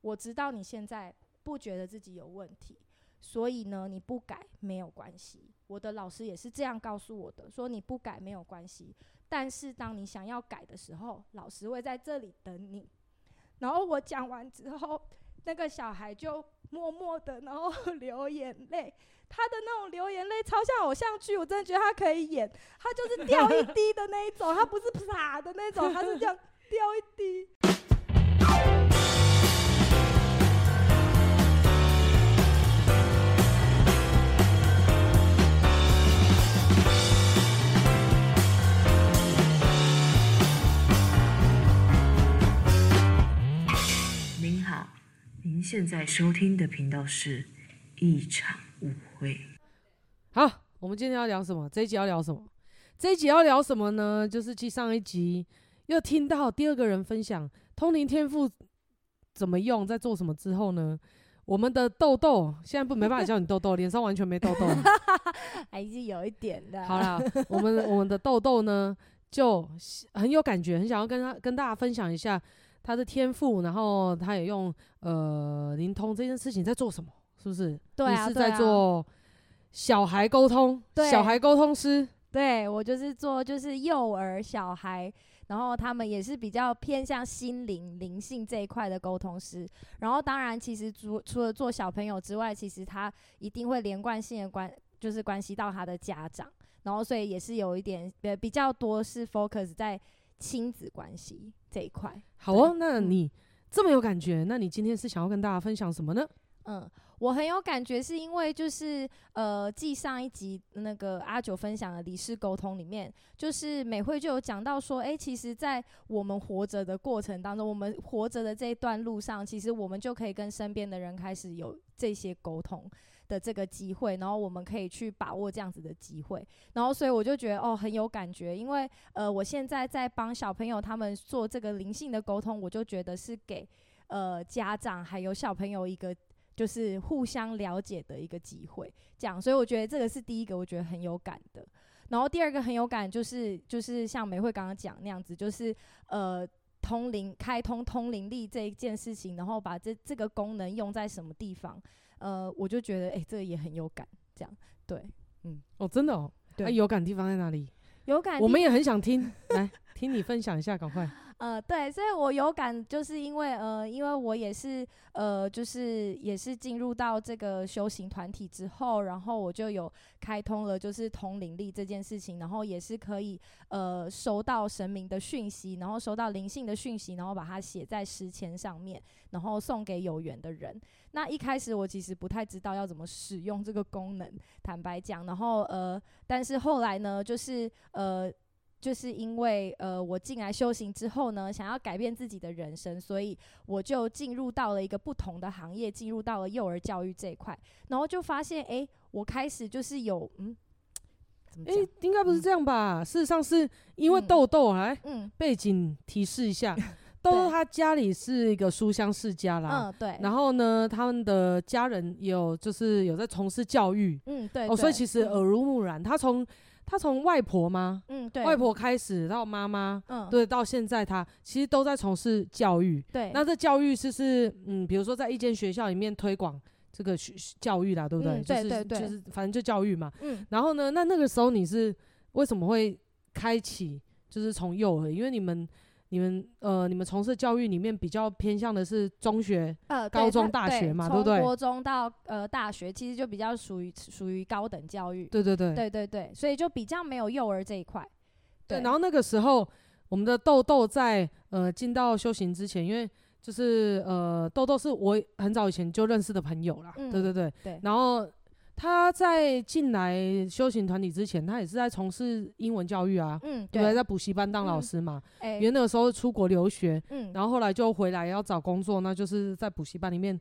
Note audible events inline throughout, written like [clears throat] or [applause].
我知道你现在不觉得自己有问题，所以呢，你不改没有关系。我的老师也是这样告诉我的，说你不改没有关系，但是当你想要改的时候，老师会在这里等你。然后我讲完之后，那个小孩就默默的，然后 [laughs] 流眼泪。他的那种流眼泪超像偶像剧，我真的觉得他可以演。他就是掉一滴的那一种，他不是啪的那种，他是这样 [laughs] 掉一滴。您现在收听的频道是一场。误会。好，我们今天要聊什么？这一集要聊什么？这一集要聊什么呢？就是继上一集又听到第二个人分享通灵天赋怎么用，在做什么之后呢，我们的豆豆现在不没办法叫你豆豆，脸上完全没痘痘，[laughs] 还是有一点的。好啦，我们我们的豆豆呢就很有感觉，很想要跟他跟大家分享一下他的天赋，然后他也用呃灵通这件事情在做什么。是不是？对啊，你是在做小孩沟通，对，小孩沟通师。对，我就是做就是幼儿小孩，然后他们也是比较偏向心灵灵性这一块的沟通师。然后当然，其实除除了做小朋友之外，其实他一定会连贯性的关，就是关系到他的家长。然后所以也是有一点呃比较多是 focus 在亲子关系这一块。好哦，那你这么有感觉，那你今天是想要跟大家分享什么呢？嗯。我很有感觉，是因为就是呃，继上一集那个阿九分享的理事沟通里面，就是美惠就有讲到说，诶，其实，在我们活着的过程当中，我们活着的这一段路上，其实我们就可以跟身边的人开始有这些沟通的这个机会，然后我们可以去把握这样子的机会，然后所以我就觉得哦，很有感觉，因为呃，我现在在帮小朋友他们做这个灵性的沟通，我就觉得是给呃家长还有小朋友一个。就是互相了解的一个机会，这样，所以我觉得这个是第一个，我觉得很有感的。然后第二个很有感，就是就是像美惠刚刚讲那样子，就是呃通灵开通通灵力这一件事情，然后把这这个功能用在什么地方，呃，我就觉得哎、欸，这个也很有感，这样，对，嗯，哦，真的哦，对，啊、有感的地方在哪里？有感，我们也很想听，来听你分享一下，赶快。呃，对，所以我有感，就是因为呃，因为我也是呃，就是也是进入到这个修行团体之后，然后我就有开通了就是通灵力这件事情，然后也是可以呃收到神明的讯息，然后收到灵性的讯息，然后把它写在诗签上面，然后送给有缘的人。那一开始我其实不太知道要怎么使用这个功能，坦白讲，然后呃，但是后来呢，就是呃。就是因为呃，我进来修行之后呢，想要改变自己的人生，所以我就进入到了一个不同的行业，进入到了幼儿教育这一块，然后就发现，哎、欸，我开始就是有嗯，哎、欸，应该不是这样吧？嗯、事实上是因为豆豆来，嗯，背景提示一下，[laughs] 豆豆他家里是一个书香世家啦，嗯，对，然后呢，他们的家人有就是有在从事教育，嗯，对，哦，所以其实耳濡目染，他从。他从外婆吗？嗯，对，外婆开始到妈妈，嗯，对，到现在他其实都在从事教育。对，那这教育是是嗯，比如说在一间学校里面推广这个学教育啦，对不对？嗯、对对对，就是反正就教育嘛。嗯，然后呢，那那个时候你是为什么会开启，就是从幼儿，因为你们。你们呃，你们从事教育里面比较偏向的是中学、呃、高中、大学嘛，对不对？从国中到呃大学，其实就比较属于属于高等教育。对对对，对对对，所以就比较没有幼儿这一块。对，对，然后那个时候，我们的豆豆在呃进到修行之前，因为就是呃豆豆是我很早以前就认识的朋友啦，嗯、对对对，对，然后。他在进来修行团体之前，他也是在从事英文教育啊，嗯，对，在补习班当老师嘛。嗯欸、因为那个时候出国留学，嗯，然后后来就回来要找工作，那就是在补习班里面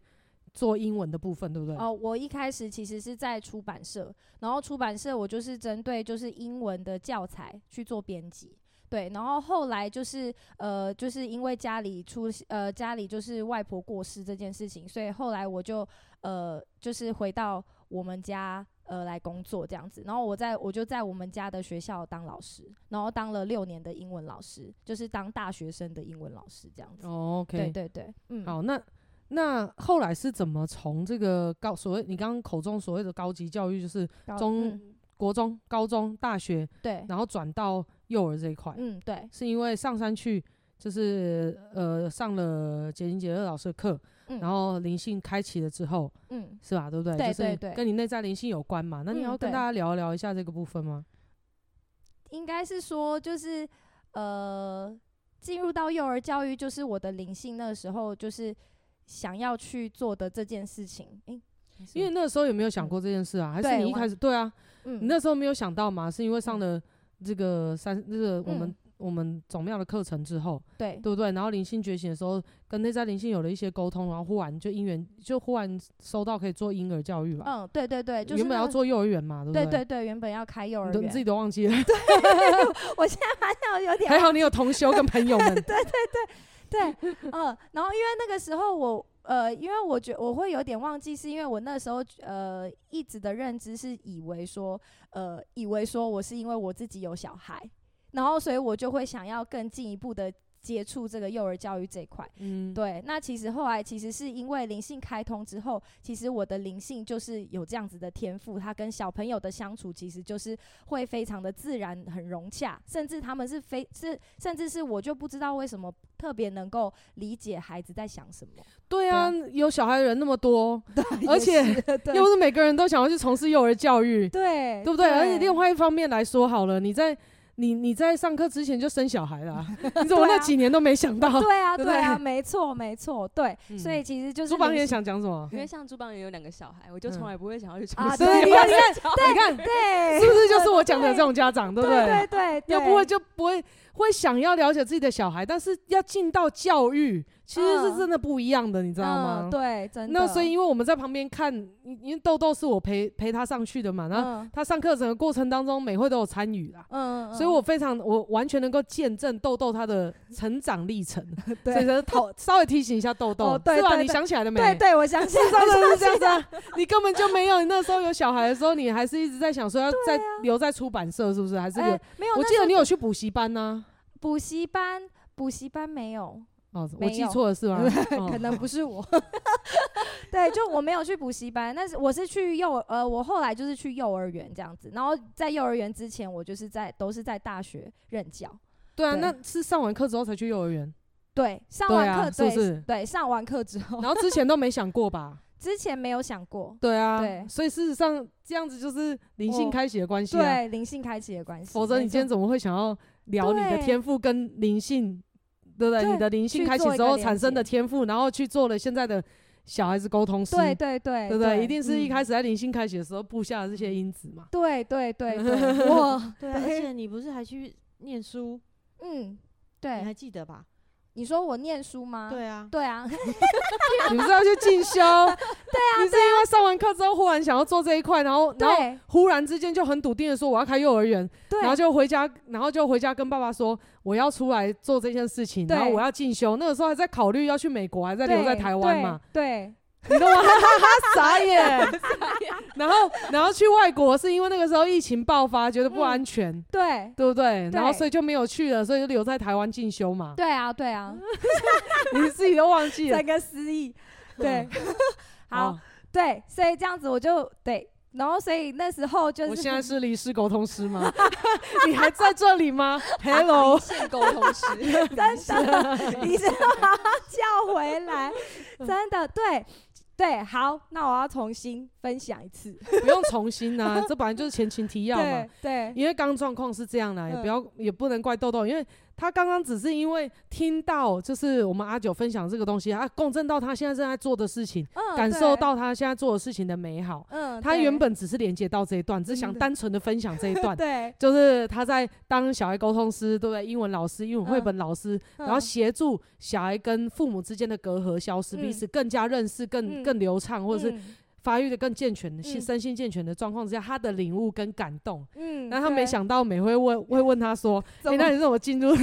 做英文的部分，对不对？哦，我一开始其实是在出版社，然后出版社我就是针对就是英文的教材去做编辑，对，然后后来就是呃，就是因为家里出呃家里就是外婆过世这件事情，所以后来我就呃就是回到。我们家呃来工作这样子，然后我在我就在我们家的学校当老师，然后当了六年的英文老师，就是当大学生的英文老师这样子。哦，OK，对对对，嗯。好，那那后来是怎么从这个高所谓你刚刚口中所谓的高级教育，就是中、嗯、国中、高中、大学，对，然后转到幼儿这一块，嗯，对，是因为上山去就是呃上了洁晶洁乐老师的课，嗯、然后灵性开启了之后，嗯，是吧？对不对？对对对，跟你内在灵性有关嘛？那你要跟大家聊一聊一下这个部分吗？应该是说就是呃进入到幼儿教育，就是我的灵性那个时候就是。想要去做的这件事情，欸、因为那个时候有没有想过这件事啊？嗯、还是你一开始对啊？嗯，你那时候没有想到吗？是因为上了这个三这个我们、嗯、我们总庙的课程之后，对对不对？然后灵性觉醒的时候，跟内在灵性有了一些沟通，然后忽然就因缘就忽然收到可以做婴儿教育吧？嗯，对对对，就是、原本要做幼儿园嘛，对不对？对对对，原本要开幼儿园，你自己都忘记了。对，[laughs] 我现在发现我有点 [laughs] 还好，你有同修跟朋友们。[laughs] 对对对。对，嗯，然后因为那个时候我，呃，因为我觉我会有点忘记，是因为我那时候，呃，一直的认知是以为说，呃，以为说我是因为我自己有小孩，然后所以我就会想要更进一步的。接触这个幼儿教育这一块，嗯，对，那其实后来其实是因为灵性开通之后，其实我的灵性就是有这样子的天赋，他跟小朋友的相处其实就是会非常的自然，很融洽，甚至他们是非是，甚至是我就不知道为什么特别能够理解孩子在想什么。对啊，对有小孩的人那么多，而且又不是每个人都想要去从事幼儿教育，对，对不对？对而且另外一方面来说，好了，你在。你你在上课之前就生小孩了，[laughs] 你怎么那几年都没想到？对啊，对啊，没错没错，对，所以其实就是朱邦也想讲什么？因为像朱邦也有两个小孩，我就从来不会想要去啊，对，你看你看，你看，对，是不是就是我讲的这种家长，对不对？对对，要不会就不会会想要了解自己的小孩，但是要进到教育。其实是真的不一样的，嗯、你知道吗？嗯、对，真的。那所以，因为我们在旁边看，因为豆豆是我陪陪他上去的嘛，然后他上课程的过程当中，每会都有参与啦。嗯，所以我非常，我完全能够见证豆豆他的成长历程。[laughs] 对，所以讨稍微提醒一下豆豆，是吧？你想起来了没？对，对，我想起来了。[laughs] 是这样子啊，你根本就没有。你那时候有小孩的时候，你还是一直在想说要在留在出版社，是不是？还是有？欸、没有。我记得你有去补习班呢、啊。补习班，补习班没有。哦，我记错了是吗？[laughs] 可能不是我，[laughs] 对，就我没有去补习班，但是我是去幼呃，我后来就是去幼儿园这样子，然后在幼儿园之前，我就是在都是在大学任教。对啊，那是上完课之后才去幼儿园。对，上完课是不是？对，上完课之后，然后之前都没想过吧？[laughs] 之前没有想过。对啊，对，所以事实上这样子就是灵性开启的关系。对，灵性开启的关系。否则你今天怎么会想要聊你的天赋跟灵性？对不对？你的灵性开启之后产生的天赋，然后去做了现在的小孩子沟通师，对对对，对不对？一定是一开始在灵性开启的时候布下的这些因子嘛。对对对对，[laughs] 哇！对，而且你不是还去念书？嗯，对，你还记得吧？你说我念书吗？对啊，对啊，[laughs] 你不是要去进修？[laughs] 对啊，你是因为上完课之后忽然想要做这一块，然后然后忽然之间就很笃定的说我要开幼儿园，然后就回家，然后就回家跟爸爸说我要出来做这件事情，然后我要进修。那个时候还在考虑要去美国，还在留在台湾嘛？对。你懂吗？傻眼，[laughs] 然后然后去外国是因为那个时候疫情爆发，觉得不安全，嗯、对对不对？然后所以就没有去了，所以就留在台湾进修嘛。对啊，对啊，[laughs] 你自己都忘记了，整个失忆。对，[laughs] 好，对，所以这样子我就对。然后，所以那时候就是，我现在是离世沟通师吗？你还在这里吗？Hello，离线沟通师，真的，你是把他叫回来，真的，对。对，好，那我要重新分享一次，[laughs] 不用重新啊，这本来就是前情提要嘛。[laughs] 对，对，因为刚刚状况是这样的，也不要，也不能怪豆豆，因为。他刚刚只是因为听到，就是我们阿九分享这个东西，他共振到他现在正在做的事情，嗯、感受到他现在做的事情的美好。嗯，他原本只是连接到这一段，只想单纯的分享这一段。对，[laughs] 就是他在当小孩沟通师，对不对？英文老师、英文绘本老师，嗯、然后协助小孩跟父母之间的隔阂消失，嗯、彼此更加认识、更更流畅，或者是。发育的更健全的、嗯。身心健全的状况之下，他的领悟跟感动。嗯，那他没想到美会问会问他说：[laughs] “哎、那你怎么进入？”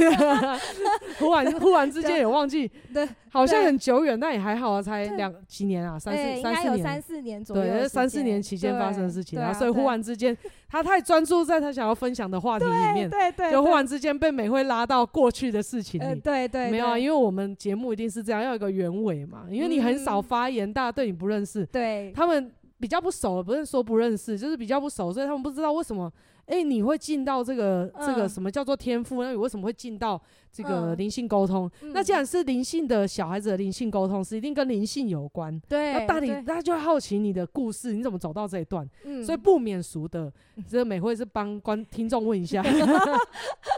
[laughs] 忽然忽然之间也忘记，对，好像很久远，但也还好啊，才两几年啊，三哎四三四年。三。四年左右对，三四年期间发生的事情，然后所以忽然之间，他太专注在他想要分享的话题里面，对对，就忽然之间被美惠拉到过去的事情呃里。对对没有啊，因为我们节目一定是这样，要有一个原委嘛。因为你很少嗯发言，大家对你不认识，对他们比较不熟，不是说不认识，就是比较不熟，所以他们不知道为什么，哎、你会进到这个、这个嗯什么叫做天赋？那你为什么会进到这个嗯灵性沟通？那既嗯然是灵性的小孩子的灵性沟通，是一定跟灵性有关。对，那大你对大家就会好奇你的故事，你怎么走到这一段？嗯所以不免俗的，这个美会是帮观听众问一下。[laughs]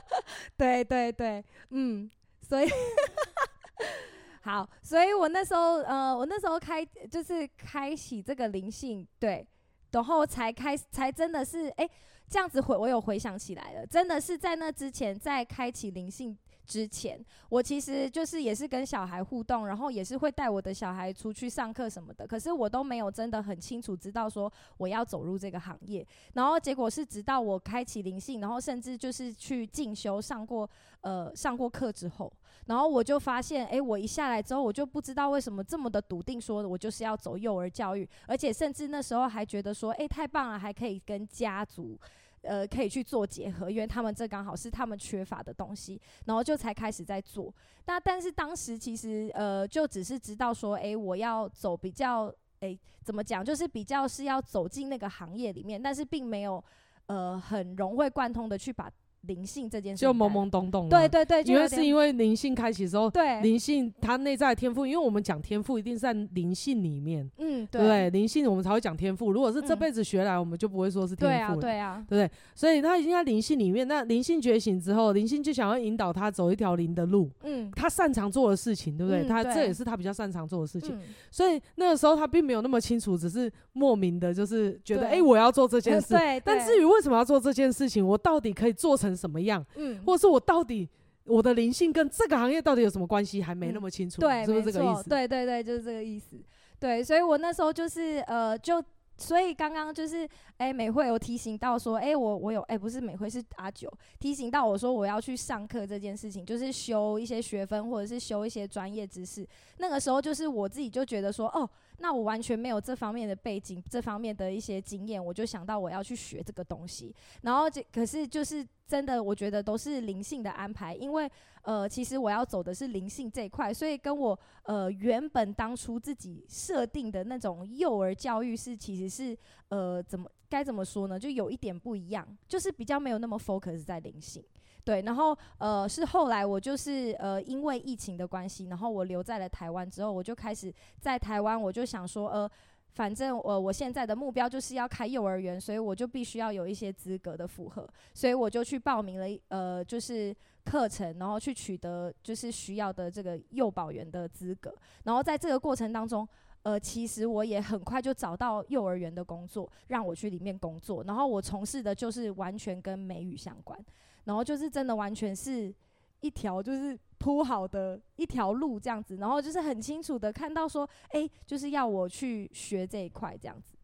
[laughs] 对对对，嗯，所以 [laughs] 好，所以我那时候呃，我那时候开就是开启这个灵性，对，然后才开才真的是哎、这样子回我有回想起来了，真的是在那之前，在开启灵性之前，我其实就是也是跟小孩互动，然后也是会带我的小孩出去上课什么的，可是我都没有真的很清楚知道说我要走入这个行业，然后结果是直到我开启灵性，然后甚至就是去进修上过呃上过课之后，然后我就发现，诶，我一下来之后，我就不知道为什么这么的笃定，说我就是要走幼儿教育，而且甚至那时候还觉得说，诶，太棒了，还可以跟家族。呃，可以去做结合，因为他们这刚好是他们缺乏的东西，然后就才开始在做。那但是当时其实呃，就只是知道说，诶，我要走比较，诶，怎么讲，就是比较是要走进那个行业里面，但是并没有呃很融会贯通的去把灵性这件事就懵懵懂懂。对对对，因为是因为灵性开启之后，对灵性它内在的天赋，因为我们讲天赋一定是在灵性里面，嗯对不对？灵性我们才会讲天赋。如果是这嗯辈子学来，我们就不会说是天赋了。对啊，对不对？所以他已经在灵性里面，那灵性觉醒之后，灵性就想要引导他走一条灵的路，嗯他擅长做的事情，对不对？嗯他这也是他比较擅长做的事情。嗯所以那个时候他并没有那么清楚，只是莫名的，就是觉得哎、我要做这件事。[laughs] 对，但至于为什么要做这件事情，我到底可以做成什么样，嗯或者是我到底我的灵性跟这个行业到底有什么关系，还没那么清楚，对，是不，是这个意思？对对对，就是这个意思。对，所以我那时候就是呃，就所以刚刚就是哎、美惠有提醒到说，哎、我我有哎、不是美惠是阿九提醒到我说我要去上课这件事情，就是修一些学分或者是修一些专业知识。那个时候就是我自己就觉得说，哦，那我完全没有这方面的背景，这方面的一些经验，我就想到我要去学这个东西。然后这可是就是真的，我觉得都是灵性的安排，因为呃，其实我要走的是灵性这一块，所以跟我呃原本当初自己设定的那种幼儿教育是其实是呃怎么该怎么说呢？就有一点不一样，就是比较没有那么 focus 在灵性。对，然后呃是后来我就是呃因为疫情的关系，然后我留在了台湾之后，我就开始在台湾，我就想说呃。反正呃，我现在的目标就是要开幼儿园，所以我就必须要有一些资格的符合，所以我就去报名了，呃，就是课程，然后去取得就是需要的这个幼保员的资格。然后在这个过程当中，呃，其实我也很快就找到幼儿园的工作，让我去里面工作。然后我从事的就是完全跟美语相关，然后就是真的完全是一条就是铺好的一条路这样子，然后就是很清楚的看到说，诶，就是要我去学这一块这样子，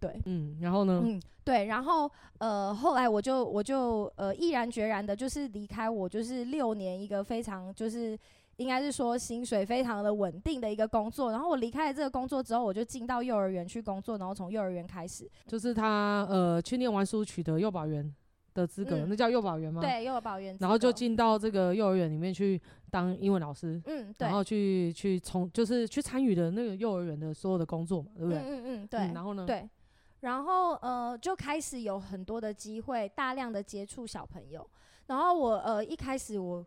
对。嗯，然后呢？嗯，对，然后呃，后来我就我就呃毅然决然的，就是离开我就是六年一个非常就是应该是说薪水非常的稳定的一个工作，然后我离开了这个工作之后，我就进到幼儿园去工作，然后从幼儿园开始，就是他呃去念完书取得幼保员的资格，嗯那叫幼保员吗？。对，幼儿保员资格，然后就进到这个幼儿园里面去当英文老师，嗯，对然，后去去从就是去参与的那个幼儿园的所有的工作嘛，对不嗯对？嗯嗯，对，嗯然后呢？对，然后呃就开始有很多的机会，大量的接触小朋友。然后我呃一开始我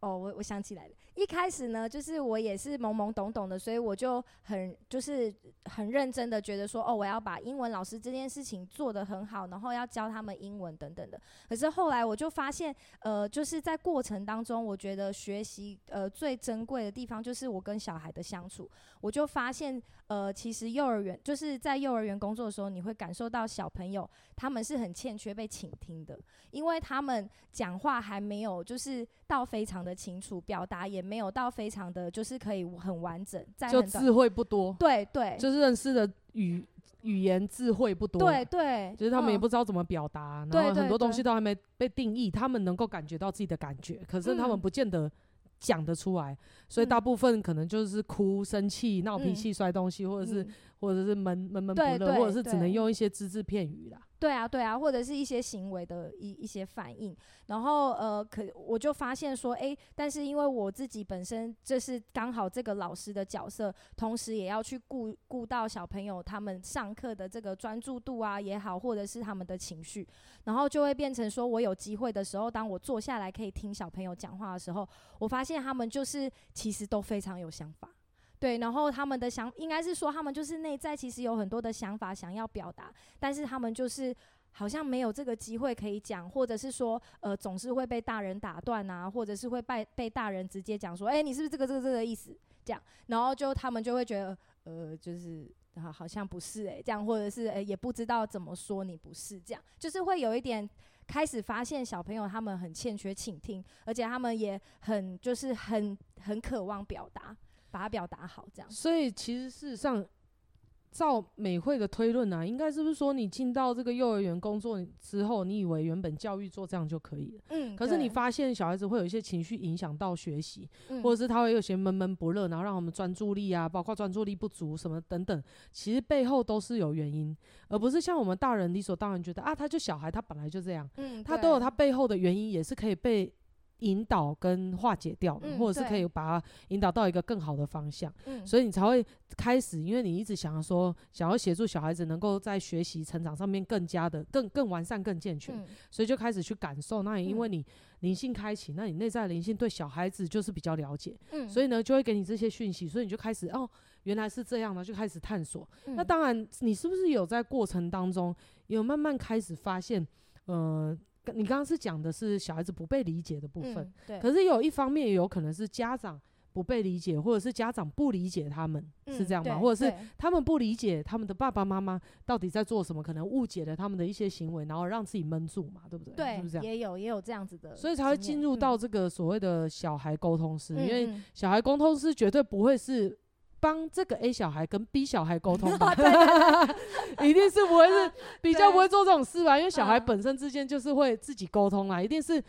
哦我我想起来了，一开始呢就是我也是懵懵懂懂的，所以我就很就是很认真的觉得说哦我要把英文老师这件事情做得很好，然后要教他们英文等等的。可是后来我就发现呃就是在过程当中，我觉得学习呃最珍贵的地方就是我跟小孩的相处。我就发现，呃，其实幼儿园就是在幼儿园工作的时候，你会感受到小朋友他们是很欠缺被倾听的，因为他们讲话还没有就是到非常的清楚，表达也没有到非常的就是可以很完整，在就智慧不多，对对，就是认识的语语言智慧不多，对对，就是他们也嗯。不知道怎么表达，对然后很多东西都还没被定义，他们能够感觉到自己的感觉，可是他们嗯。不见得讲得出来，所以大嗯部分可能就是哭、生气、闹脾气、摔东西，或者是嗯或者是闷闷闷不乐，或者是只能用一些只字片语啦。对啊，对啊，或者是一些行为的一一些反应，然后呃，可我就发现说，诶，但是因为我自己本身就是刚好这个老师的角色，同时也要去顾顾到小朋友他们上课的这个专注度啊也好，或者是他们的情绪，然后就会变成说我有机会的时候，当我坐下来可以听小朋友讲话的时候，我发现他们就是其实都非常有想法。对，然后他们的想应该是说，他们就是内在其实有很多的想法想要表达，但是他们就是好像没有这个机会可以讲，或者是说，呃，总是会被大人打断啊，或者是会被被大人直接讲说，哎，你是不是这个这个这个意思？这样，然后就他们就会觉得，呃，就是好好像不是哎，这样，或者是哎也不知道怎么说你不是这样，就是会有一点开始发现小朋友他们很欠缺倾听，而且他们也很就是很很渴望表达。把它表达好，这样。所以其实事实上，照美惠的推论啊，应该是不是说你进到这个幼儿园工作之后，你以为原本教育做这样就可以了？嗯。可是你发现小孩子会有一些情绪影响到学习，嗯、或者是他会有些闷闷不乐，然后让我们专注力啊，包括专注力不足什么等等，其实背后都是有原因，而不是像我们大人理所当然觉得啊，他就小孩，他本来就这样，嗯，他都有他背后的原因，也是可以被。引导跟化解掉的，嗯、或者是可以把它引导到一个更好的方向，嗯、所以你才会开始，因为你一直想要说，想要协助小孩子能够在学习成长上面更加的更更完善、更健全，嗯、所以就开始去感受。那也因为你灵性开启，那你内在灵性对小孩子就是比较了解，嗯、所以呢就会给你这些讯息，所以你就开始哦，原来是这样的，就开始探索。嗯、那当然，你是不是有在过程当中有慢慢开始发现，呃？你刚刚是讲的是小孩子不被理解的部分，嗯、对。可是有一方面也有可能是家长不被理解，或者是家长不理解他们，嗯、是这样吗？或者是他们不理解他们的爸爸妈妈到底在做什么，可能误解了他们的一些行为，然后让自己闷住嘛，对不对？对，是不是这样？也有也有这样子的，所以才会进入到这个所谓的小孩沟通师，嗯、因为小孩沟通师绝对不会是。帮这个 A 小孩跟 B 小孩沟通 [laughs] 吧，[laughs] 一定是不会是比较不会做这种事吧？因为小孩本身之间就是会自己沟通啦，一定是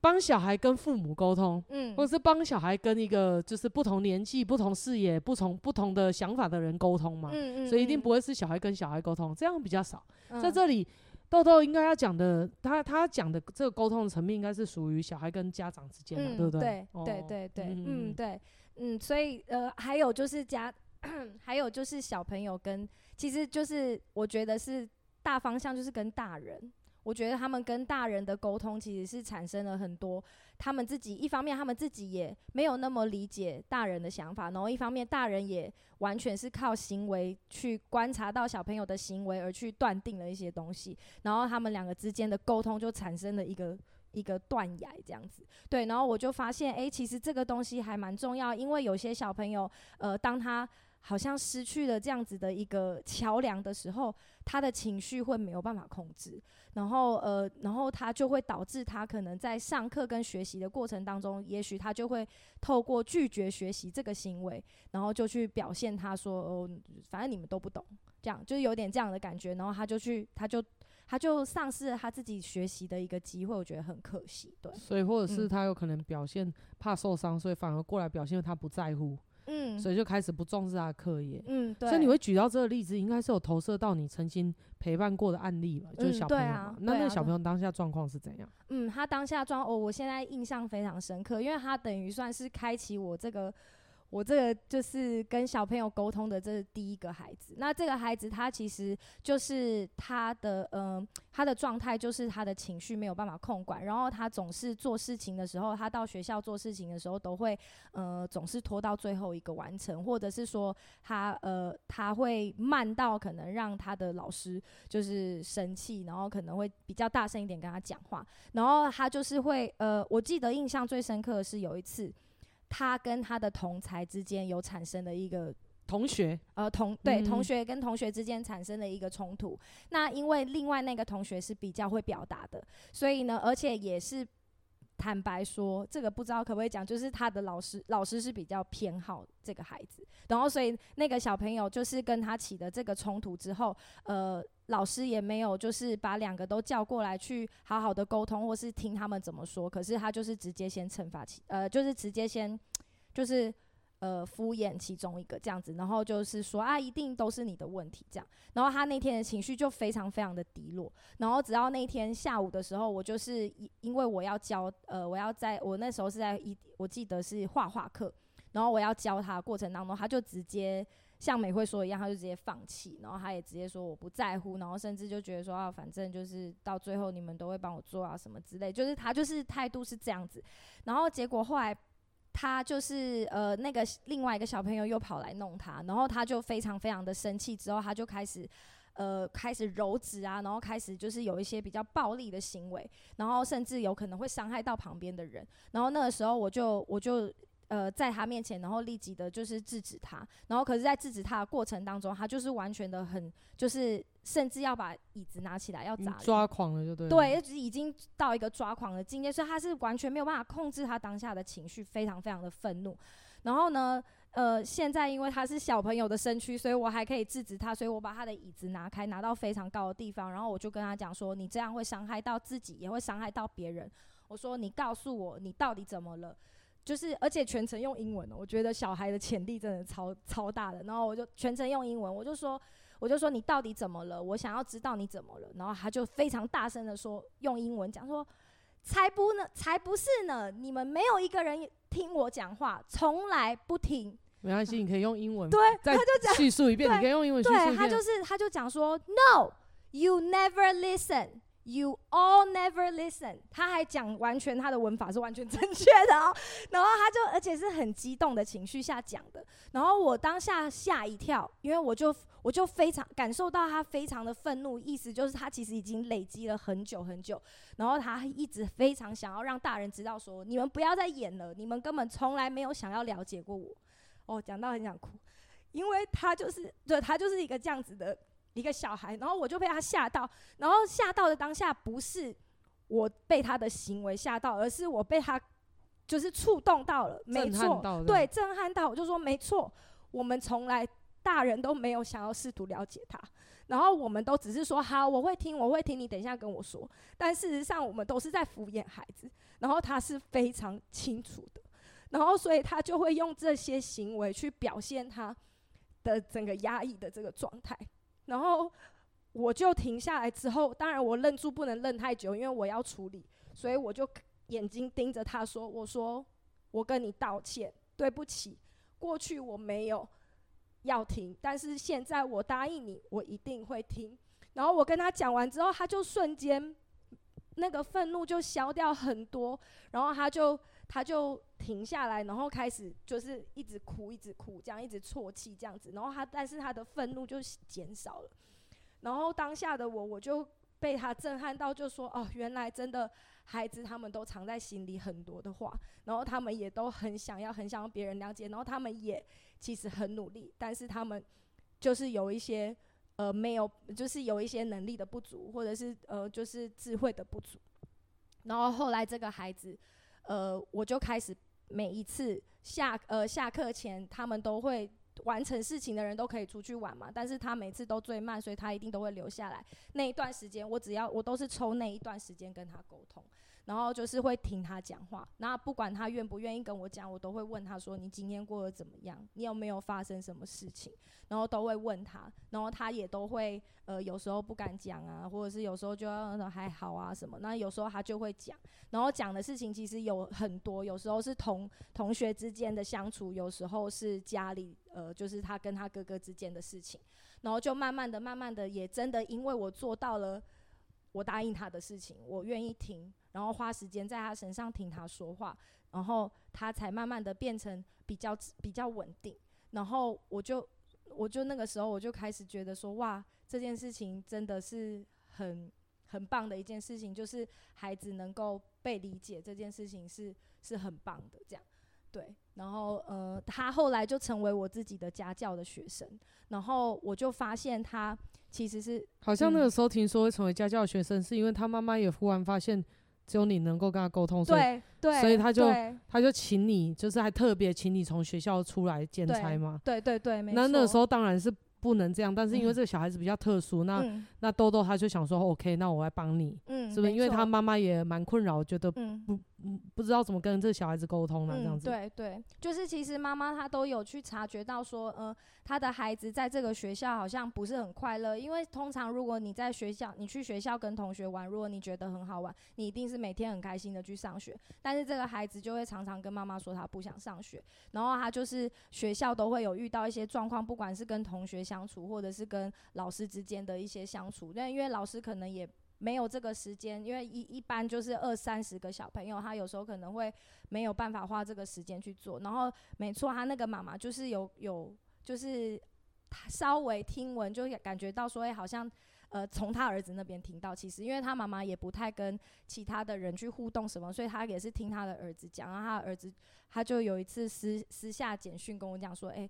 帮小孩跟父母沟通，嗯，或者是帮小孩跟一个就是不同年纪、不同视野、不同不同的想法的人沟通嘛，嗯嗯，所以一定不会是小孩跟小孩沟通，这样比较少。在这里，豆豆应该要讲的，他他讲的这个沟通的层面，应该是属于小孩跟家长之间的，对不对？对对对对，嗯对。嗯，所以呃，还有就是家，[clears throat] 还有就是小朋友跟，其实就是我觉得是大方向，就是跟大人，我觉得他们跟大人的沟通其实是产生了很多，他们自己一方面他们自己也没有那么理解大人的想法，然后一方面大人也完全是靠行为去观察到小朋友的行为而去断定了一些东西，然后他们两个之间的沟通就产生了一个。一个断崖这样子，对，然后我就发现，诶，其实这个东西还蛮重要，因为有些小朋友，呃，当他好像失去了这样子的一个桥梁的时候，他的情绪会没有办法控制，然后，呃，然后他就会导致他可能在上课跟学习的过程当中，也许他就会透过拒绝学习这个行为，然后就去表现他说，哦，反正你们都不懂，这样就是有点这样的感觉，然后他就去，他就。他就丧失了他自己学习的一个机会，我觉得很可惜。对，所以或者是他有可能表现怕受伤，所以反而过来表现他不在乎，嗯，所以就开始不重视他的课业，嗯，对。所以你会举到这个例子，应该是有投射到你曾经陪伴过的案例吧？就是小朋友嘛。嗯啊、那那小朋友当下状况是怎样？嗯，他当下状哦，我现在印象非常深刻，因为他等于算是开启我这个。我这个就是跟小朋友沟通的，这是第一个孩子。那这个孩子他其实就是他的，嗯、他的状态就是他的情绪没有办法控管，然后他总是做事情的时候，他到学校做事情的时候都会，呃，总是拖到最后一个完成，或者是说他，呃，他会慢到可能让他的老师就是生气，然后可能会比较大声一点跟他讲话，然后他就是会，呃，我记得印象最深刻的是有一次。他跟他的同才之间有产生的一个同学，呃，同对同学跟同学之间产生的一个冲突。那因为另外那个同学是比较会表达的，所以呢，而且也是坦白说，这个不知道可不可以讲，就是他的老师老师是比较偏好这个孩子，然后所以那个小朋友就是跟他起的这个冲突之后，呃，老师也没有就是把两个都叫过来去好好的沟通，或是听他们怎么说，可是他就是直接先惩罚起，呃，就是直接先就是。呃，敷衍其中一个这样子，然后就是说啊，一定都是你的问题这样。然后他那天的情绪就非常非常的低落。然后直到那天下午的时候，我就是因为我要教，呃，我要在我那时候是在一，我记得是画画课，然后我要教他过程当中，他就直接像美惠说一样，他就直接放弃，然后他也直接说我不在乎，然后甚至就觉得说啊，反正就是到最后你们都会帮我做啊什么之类，就是他就是态度是这样子。然后结果后来。他就是呃，那个另外一个小朋友又跑来弄他，然后他就非常非常的生气，之后他就开始呃开始揉指啊，然后开始就是有一些比较暴力的行为，然后甚至有可能会伤害到旁边的人。然后那个时候我就我就呃在他面前，然后立即的就是制止他，然后可是在制止他的过程当中，他就是完全的很就是。甚至要把椅子拿起来要砸，抓狂了就对了。对，已经到一个抓狂的境界，所以他是完全没有办法控制他当下的情绪，非常非常的愤怒。然后呢，呃，现在因为他是小朋友的身躯，所以我还可以制止他，所以我把他的椅子拿开，拿到非常高的地方，然后我就跟他讲说：“你这样会伤害到自己，也会伤害到别人。”我说：“你告诉我，你到底怎么了？”就是，而且全程用英文，我觉得小孩的潜力真的超超大的。然后我就全程用英文，我就说。我就说，你到底怎么了？我想要知道你怎么了。然后他就非常大声的说，用英文讲说，才不呢，才不是呢！你们没有一个人听我讲话，从来不听。没关系，你可以用英文。对，他就讲叙述一遍，你可以用英文叙述一遍。对，他就是，他就讲说，No，you never listen。You all never listen。他还讲完全他的文法是完全正确的哦，[laughs] 然后他就而且是很激动的情绪下讲的，然后我当下吓一跳，因为我就我就非常感受到他非常的愤怒，意思就是他其实已经累积了很久很久，然后他一直非常想要让大人知道说，你们不要再演了，你们根本从来没有想要了解过我。哦，讲到很想哭，因为他就是对他就是一个这样子的。一个小孩，然后我就被他吓到，然后吓到的当下不是我被他的行为吓到，而是我被他就是触动到了，没错，对，震撼到，我就说没错，我们从来大人都没有想要试图了解他，然后我们都只是说好，我会听，我会听，你等一下跟我说，但事实上我们都是在敷衍孩子，然后他是非常清楚的，然后所以他就会用这些行为去表现他的整个压抑的这个状态。然后我就停下来之后，当然我愣住不能愣太久，因为我要处理，所以我就眼睛盯着他说：“我说我跟你道歉，对不起，过去我没有要停，但是现在我答应你，我一定会停。”然后我跟他讲完之后，他就瞬间那个愤怒就消掉很多，然后他就他就停下来，然后开始就是一直哭，一直哭，这样一直啜泣这样子。然后他，但是他的愤怒就减少了。然后当下的我，我就被他震撼到，就说：“哦，原来真的孩子他们都藏在心里很多的话，然后他们也都很想要，很想要别人了解，然后他们也其实很努力，但是他们就是有一些呃没有，就是有一些能力的不足，或者是呃就是智慧的不足。然后后来这个孩子。”呃，我就开始每一次下呃下课前，他们都会完成事情的人都可以出去玩嘛，但是他每次都最慢，所以他一定都会留下来。那一段时间，我只要我都是抽那一段时间跟他沟通。然后就是会听他讲话，那不管他愿不愿意跟我讲，我都会问他说：“你今天过得怎么样？你有没有发生什么事情？”然后都会问他，然后他也都会呃，有时候不敢讲啊，或者是有时候就要还好啊什么。那有时候他就会讲，然后讲的事情其实有很多，有时候是同同学之间的相处，有时候是家里呃，就是他跟他哥哥之间的事情，然后就慢慢的、慢慢的，也真的因为我做到了我答应他的事情，我愿意听。然后花时间在他身上听他说话，然后他才慢慢的变成比较比较稳定。然后我就我就那个时候我就开始觉得说，哇，这件事情真的是很很棒的一件事情，就是孩子能够被理解这件事情是是很棒的。这样对，然后呃，他后来就成为我自己的家教的学生，然后我就发现他其实是好像那个时候听说会成为家教学生，是因为他妈妈也忽然发现。只有你能够跟他沟通，所以对对，所以他就他就请你，就是还特别请你从学校出来兼差嘛。对对对，没错。那那个时候当然是。不能这样，但是因为嗯这个小孩子比较特殊，那嗯那豆豆他就想说，OK，那我来帮你，嗯，是不是？因为他妈妈也蛮困扰，觉得嗯不不知道怎么跟这个小孩子沟通了，这样嗯，子。对对，就是其实妈妈她都有去察觉到说，呃，她的孩子在这个学校好像不是很快乐，因为通常如果你在学校，你去学校跟同学玩，如果你觉得很好玩，你一定是每天很开心的去上学，但是这个孩子就会常常跟妈妈说他不想上学，然后他就是学校都会有遇到一些状况，不管是跟同学相处，或者是跟老师之间的一些相处，那因为老师可能也。没有这个时间，因为一一般就是二三十个小朋友，他有时候可能会没有办法花这个时间去做。然后，没错，他那个妈妈就是有有就是稍微听闻，就感觉到说，哎，好像呃从他儿子那边听到，其实因为他妈妈也不太跟其他的人去互动什么，所以他也是听他的儿子讲。然后他的儿子他就有一次私私下简讯跟我讲说，哎，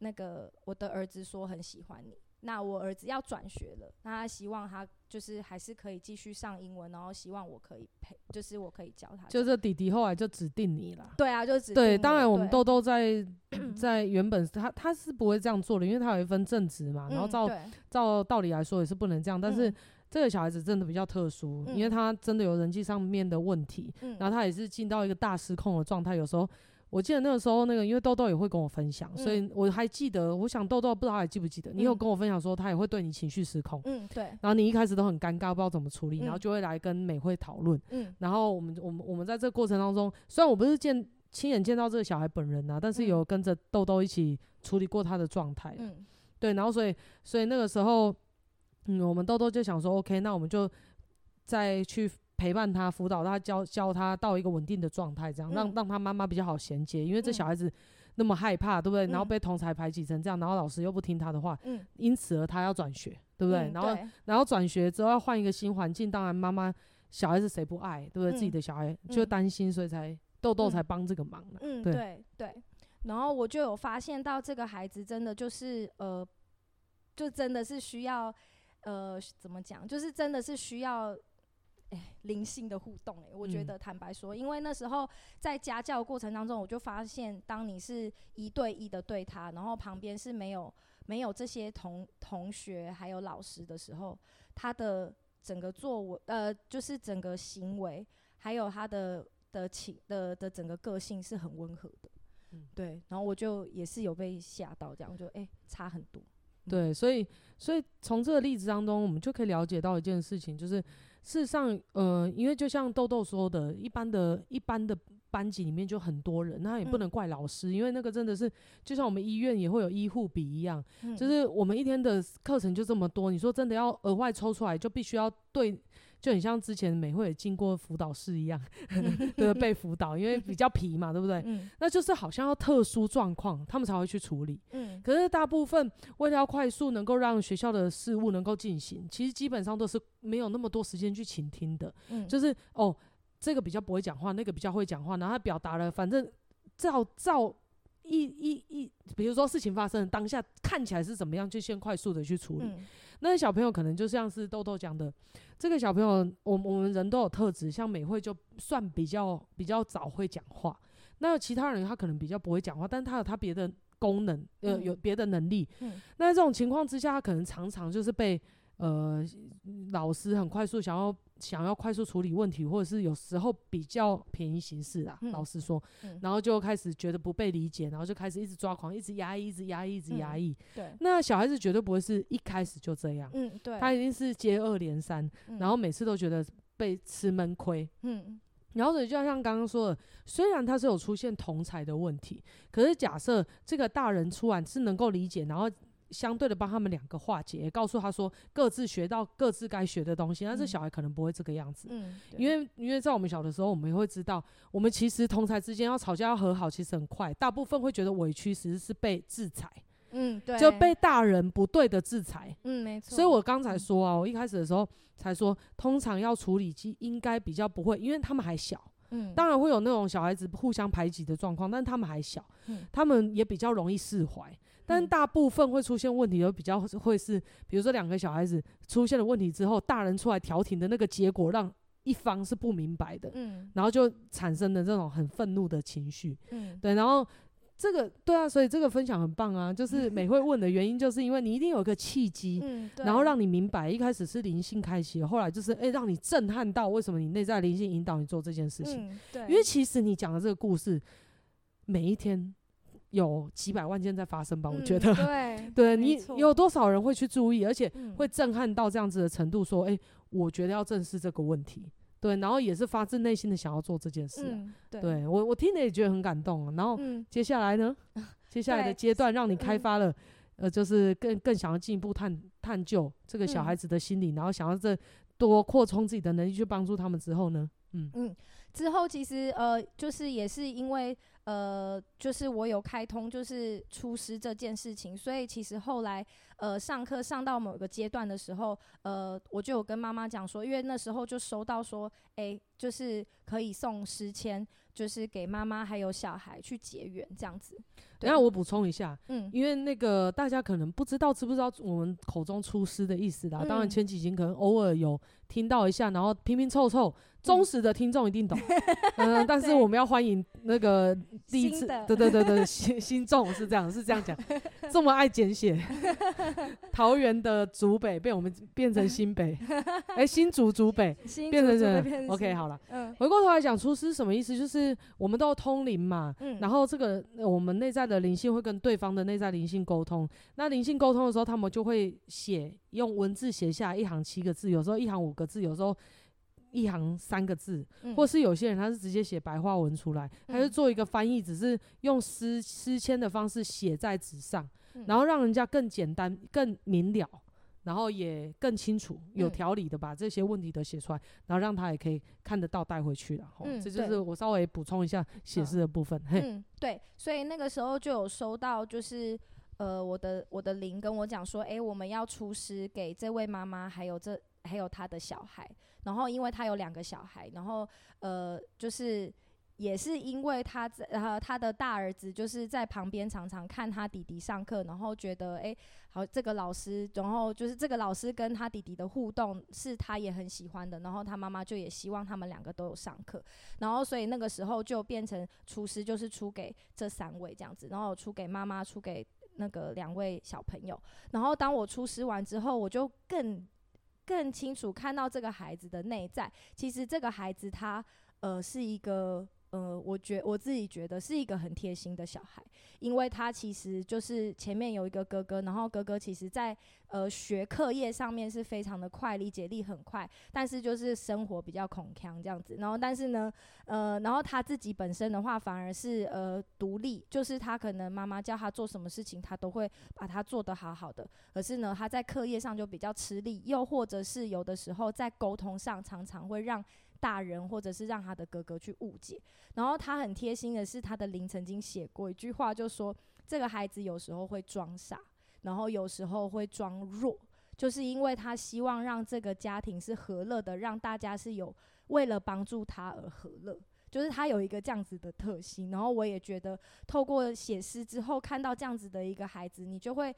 那个我的儿子说很喜欢你。那我儿子要转学了，那他希望他就是还是可以继续上英文，然后希望我可以陪，就是我可以教他。就这弟弟后来就指定你了。对啊，就指定对，当然我们豆豆在 [clears throat] 在原本他他是不会这样做的，因为他有一份正职嘛，然后照、嗯、照道理来说也是不能这样，但是嗯这个小孩子真的比较特殊，嗯因为他真的有人际上面的问题，嗯、然后他也是进到一个大失控的状态，有时候。我记得那个时候，那个因为豆豆也会跟我分享，嗯、所以我还记得。我想豆豆不知道还记不记得，嗯、你有跟我分享说他也会对你情绪失控。嗯，对。然后你一开始都很尴尬，不知道怎么处理，嗯、然后就会来跟美惠讨论。嗯。然后我们我们我们在这个过程当中，虽然我不是见亲眼见到这个小孩本人啊，但是有跟着豆豆一起处理过他的状态。嗯。对，然后所以所以那个时候，嗯，我们豆豆就想说，OK，那我们就再去。陪伴他，辅导他，教教他到一个稳定的状态，这样、嗯、让让他妈妈比较好衔接。因为这小孩子那么害怕，嗯、对不对？然后被同才排挤成这样，然后老师又不听他的话，嗯、因此而他要转学，对不对？嗯、然后然后转学之后要换一个新环境，当然妈妈小孩子谁不爱，对不对？嗯、自己的小孩就担心，所以才豆豆才帮这个忙的。嗯，对对对。然后我就有发现到这个孩子真的就是呃，就真的是需要呃，怎么讲？就是真的是需要。哎，灵性的互动，哎，我觉得坦白说，嗯、因为那时候在家教过程当中，我就发现，当你是一对一的对他，然后旁边是没有没有这些同同学还有老师的时候，他的整个作为，呃，就是整个行为，还有他的的情的的整个个性是很温和的，嗯，对，然后我就也是有被吓到，这样就哎、欸、差很多，对，所以所以从这个例子当中，我们就可以了解到一件事情，就是。事实上，呃，因为就像豆豆说的，一般的、一般的班级里面就很多人，那也不能怪老师，嗯、因为那个真的是就像我们医院也会有医护比一样，嗯、就是我们一天的课程就这么多，你说真的要额外抽出来，就必须要对。就很像之前美惠也进过辅导室一样，[laughs] 对，被辅导，因为比较皮嘛，对不对？嗯，那就是好像要特殊状况，他们才会去处理。嗯，可是大部分为了要快速能够让学校的事务能够进行，其实基本上都是没有那么多时间去倾听的。嗯，就是哦，这个比较不会讲话，那个比较会讲话，然后他表达了，反正照照一一一，比如说事情发生当下看起来是怎么样，就先快速的去处理。嗯那小朋友可能就像是豆豆讲的，这个小朋友，我我们人都有特质，像美惠就算比较比较早会讲话，那其他人他可能比较不会讲话，但他有他别的功能，呃，有别的能力。嗯，那这种情况之下，他可能常常就是被。呃，老师很快速想要想要快速处理问题，或者是有时候比较便宜行事啊。嗯、老实说，嗯、然后就开始觉得不被理解，然后就开始一直抓狂，一直压抑，一直压抑，一直压抑。嗯、对，那小孩子绝对不会是一开始就这样。嗯，对，他一定是接二连三，嗯、然后每次都觉得被吃闷亏。嗯，然后所以就像刚刚说的，虽然他是有出现同才的问题，可是假设这个大人出来是能够理解，然后。相对的帮他们两个化解，告诉他说各自学到各自该学的东西，但是小孩可能不会这个样子，嗯，因为因为在我们小的时候，我们也会知道，我们其实同才之间要吵架要和好，其实很快，大部分会觉得委屈，其实是被制裁，嗯，对，就被大人不对的制裁，嗯，没错。所以我刚才说啊，我一开始的时候才说，通常要处理，其实应该比较不会，因为他们还小，嗯，当然会有那种小孩子互相排挤的状况，但是他们还小，嗯，他们也比较容易释怀。但大部分会出现问题，都比较会是，比如说两个小孩子出现了问题之后，大人出来调停的那个结果让，一方是不明白的，嗯然后就产生了这种很愤怒的情绪。嗯对，然后这个对啊，所以这个分享很棒啊。就是 [laughs] 美会问的原因，就是因为你一定有一个契机，嗯，然后让你明白，一开始是灵性开启，后来就是哎、让你震撼到为什么你内在灵性引导你做这件事情。嗯对，因为其实你讲的这个故事，每一天有几百万件在发生吧？我觉得，[laughs] 嗯对对你有多少人会去注意，而且嗯会震撼到这样子的程度，说，哎、我觉得要正视这个问题。对，然后也是发自内心的想要做这件事、啊。嗯对对我，我听了也觉得很感动、啊。然后嗯接下来呢？[laughs] 接下来的阶段让你开发了，呃，就是更更想要进一步探探究这个小孩子的心理，嗯然后想要这多扩充自己的能力去帮助他们之后呢？嗯嗯，之后其实呃，就是也是因为呃，就是我有开通就是出师这件事情，所以其实后来呃上课上到某个阶段的时候，呃，我就有跟妈妈讲说，因为那时候就收到说，诶，就是可以送诗签，就是给妈妈还有小孩去结缘这样子。对等下我补充一下，嗯因为那个大家可能不知道知不知道我们口中出师的意思啦。当然嗯前几集可能偶尔有听到一下，然后拼拼凑凑，忠实的听众一定懂。[laughs] 嗯、但是我们要欢迎那个第一次对对对对，新新众是这样是这样讲，[laughs] 这么爱简写。桃园的竹北被我们变成新北，[laughs] 哎、新竹竹北新变成竹竹这被变成 OK 好了。嗯回过头来讲，出师什么意思？就是我们都通灵嘛，嗯，然后这个、呃我们内在的灵性会跟对方的内在灵性沟通。那灵性沟通的时候，他们就会写用文字写下一行七个字，有时候一行五个字，有时候一行三个字，嗯或是有些人他是直接写白话文出来，他就嗯做一个翻译，只是用诗诗签的方式写在纸上，嗯然后让人家更简单、更明了。然后也更清楚、有嗯条理的把这些问题都写出来，然后让他也可以看得到带回去了。吼嗯这就是我稍微补充一下写诗的部分。嘿，嗯，对，所以那个时候就有收到，就是呃，我的我的灵跟我讲说，诶，我们要出师给这位妈妈，还有这还有她的小孩。然后因为他有两个小孩，然后呃，就是也是因为他在呃他的大儿子就是在旁边常常看他弟弟上课，然后觉得诶，好这个老师，然后就是这个老师跟他弟弟的互动是他也很喜欢的，然后他妈妈就也希望他们两个都有上课。然后所以那个时候就变成出师，就是出给这三位这样子，然后出给妈妈，出给那个两位小朋友。然后当我出师完之后，我就更更清楚看到这个孩子的内在。其实这个孩子他呃是一个呃，我觉我自己觉得是一个很贴心的小孩，因为他其实就是前面有一个哥哥，然后哥哥其实在呃学课业上面是非常的快，理解力很快，但是就是生活比较恐腔这样子。然后但是呢，呃，然后他自己本身的话反而是呃独立，就是他可能妈妈叫他做什么事情，他都会把他做得好好的。可是呢，他在课业上就比较吃力，又或者是有的时候在沟通上常常会让大人或者是让他的哥哥去误解。然后他很贴心的是，他的林曾经写过一句话，就说这个孩子有时候会装傻，然后有时候会装弱，就是因为他希望让这个家庭是和乐的，让大家是有为了帮助他而和乐。就是他有一个这样子的特性，然后我也觉得透过写诗之后，看到这样子的一个孩子，你就会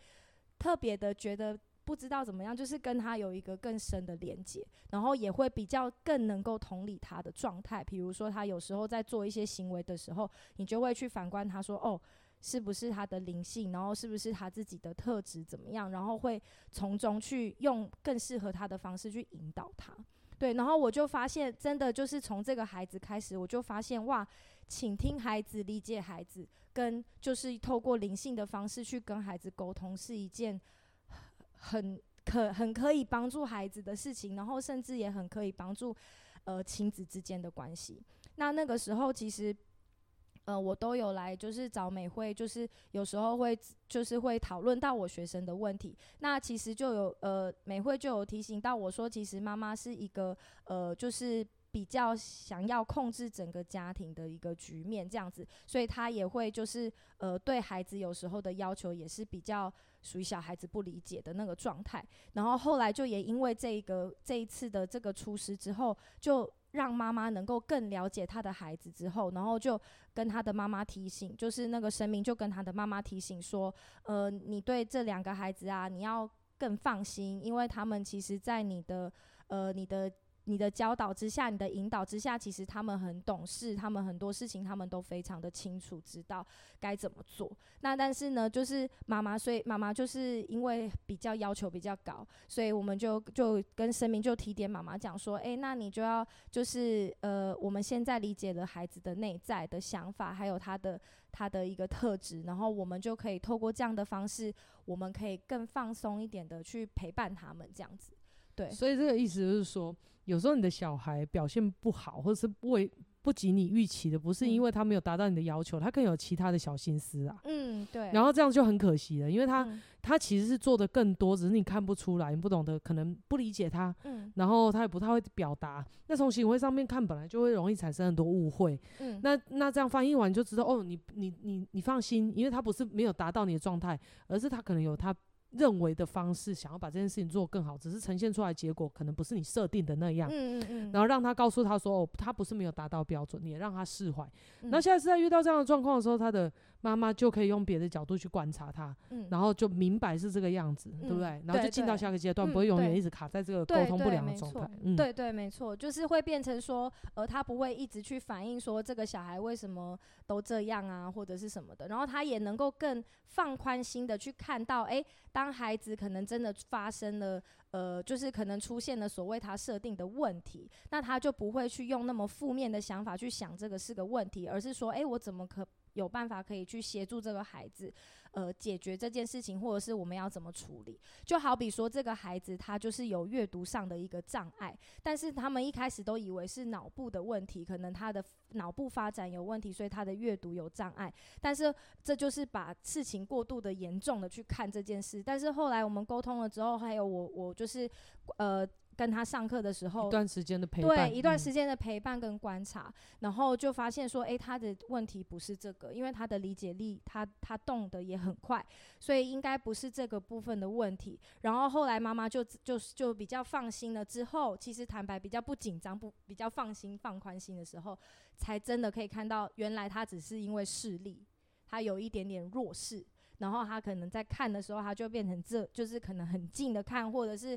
特别的觉得。不知道怎么样，就是跟他有一个更深的连接，然后也会比较更能够同理他的状态。比如说，他有时候在做一些行为的时候，你就会去反观他说：“哦，是不是他的灵性？然后是不是他自己的特质怎么样？然后会从中去用更适合他的方式去引导他。”对，然后我就发现，真的就是从这个孩子开始，我就发现哇，倾听孩子、理解孩子，跟就是透过灵性的方式去跟孩子沟通，是一件。很可很可以帮助孩子的事情，然后甚至也很可以帮助呃亲子之间的关系。那那个时候其实呃我都有来，就是找美惠，就是有时候会就是会讨论到我学生的问题。那其实就有呃美惠就有提醒到我说，其实妈妈是一个呃就是。比较想要控制整个家庭的一个局面，这样子，所以他也会就是呃，对孩子有时候的要求也是比较属于小孩子不理解的那个状态。然后后来就也因为这个这一次的这个出师之后，就让妈妈能够更了解他的孩子之后，然后就跟他的妈妈提醒，就是那个神明就跟他的妈妈提醒说，呃，你对这两个孩子啊，你要更放心，因为他们其实在你的呃你的。你的教导之下，你的引导之下，其实他们很懂事，他们很多事情他们都非常的清楚，知道该怎么做。那但是呢，就是妈妈，所以妈妈就是因为比较要求比较高，所以我们就就跟神明就提点妈妈讲说，诶，那你就要就是呃，我们现在理解了孩子的内在的想法，还有他的他的一个特质，然后我们就可以透过这样的方式，我们可以更放松一点的去陪伴他们，这样子。对，所以这个意思就是说。有时候你的小孩表现不好，或者是不为不及你预期的，不是因为他没有达到你的要求，他更有其他的小心思啊。嗯，对。然后这样就很可惜了，因为他、嗯、他其实是做的更多，只是你看不出来，你不懂得，可能不理解他。嗯。然后他也不太会表达。那从行为上面看，本来就会容易产生很多误会。嗯。那那这样翻译完就知道，哦，你你你你放心，因为他不是没有达到你的状态，而是他可能有他。认为的方式，想要把这件事情做更好，只是呈现出来结果可能不是你设定的那样。嗯嗯嗯。然后让他告诉他说，哦，他不是没有达到标准，你也让他释怀。嗯。现在是在遇到这样的状况的时候，他的。妈妈就可以用别的角度去观察他，嗯，然后就明白是这个样子，嗯，对不对？然后就进到下个阶段，不会永远一直卡在这个沟通不良的状态。对对，嗯，对对，没错，就是会变成说，呃，他不会一直去反映说这个小孩为什么都这样啊，或者是什么的。然后他也能够更放宽心的去看到，哎，当孩子可能真的发生了，呃，就是可能出现了所谓他设定的问题，那他就不会去用那么负面的想法去想这个是个问题，而是说，哎，我怎么可有办法可以去协助这个孩子，呃，解决这件事情，或者是我们要怎么处理？就好比说，这个孩子他就是有阅读上的一个障碍，但是他们一开始都以为是脑部的问题，可能他的脑部发展有问题，所以他的阅读有障碍。但是这就是把事情过度的严重的去看这件事。但是后来我们沟通了之后，还有我我就是呃。跟他上课的时候，一段时间的陪伴，对，一段时间的陪伴跟观察，嗯，然后就发现说，诶、欸，他的问题不是这个，因为他的理解力，他他动得也很快，所以应该不是这个部分的问题。然后后来妈妈就就就比较放心了，之后其实坦白比较不紧张，不比较放心放宽心的时候，才真的可以看到，原来他只是因为视力，他有一点点弱视，然后他可能在看的时候，他就变成这就是可能很近的看，或者是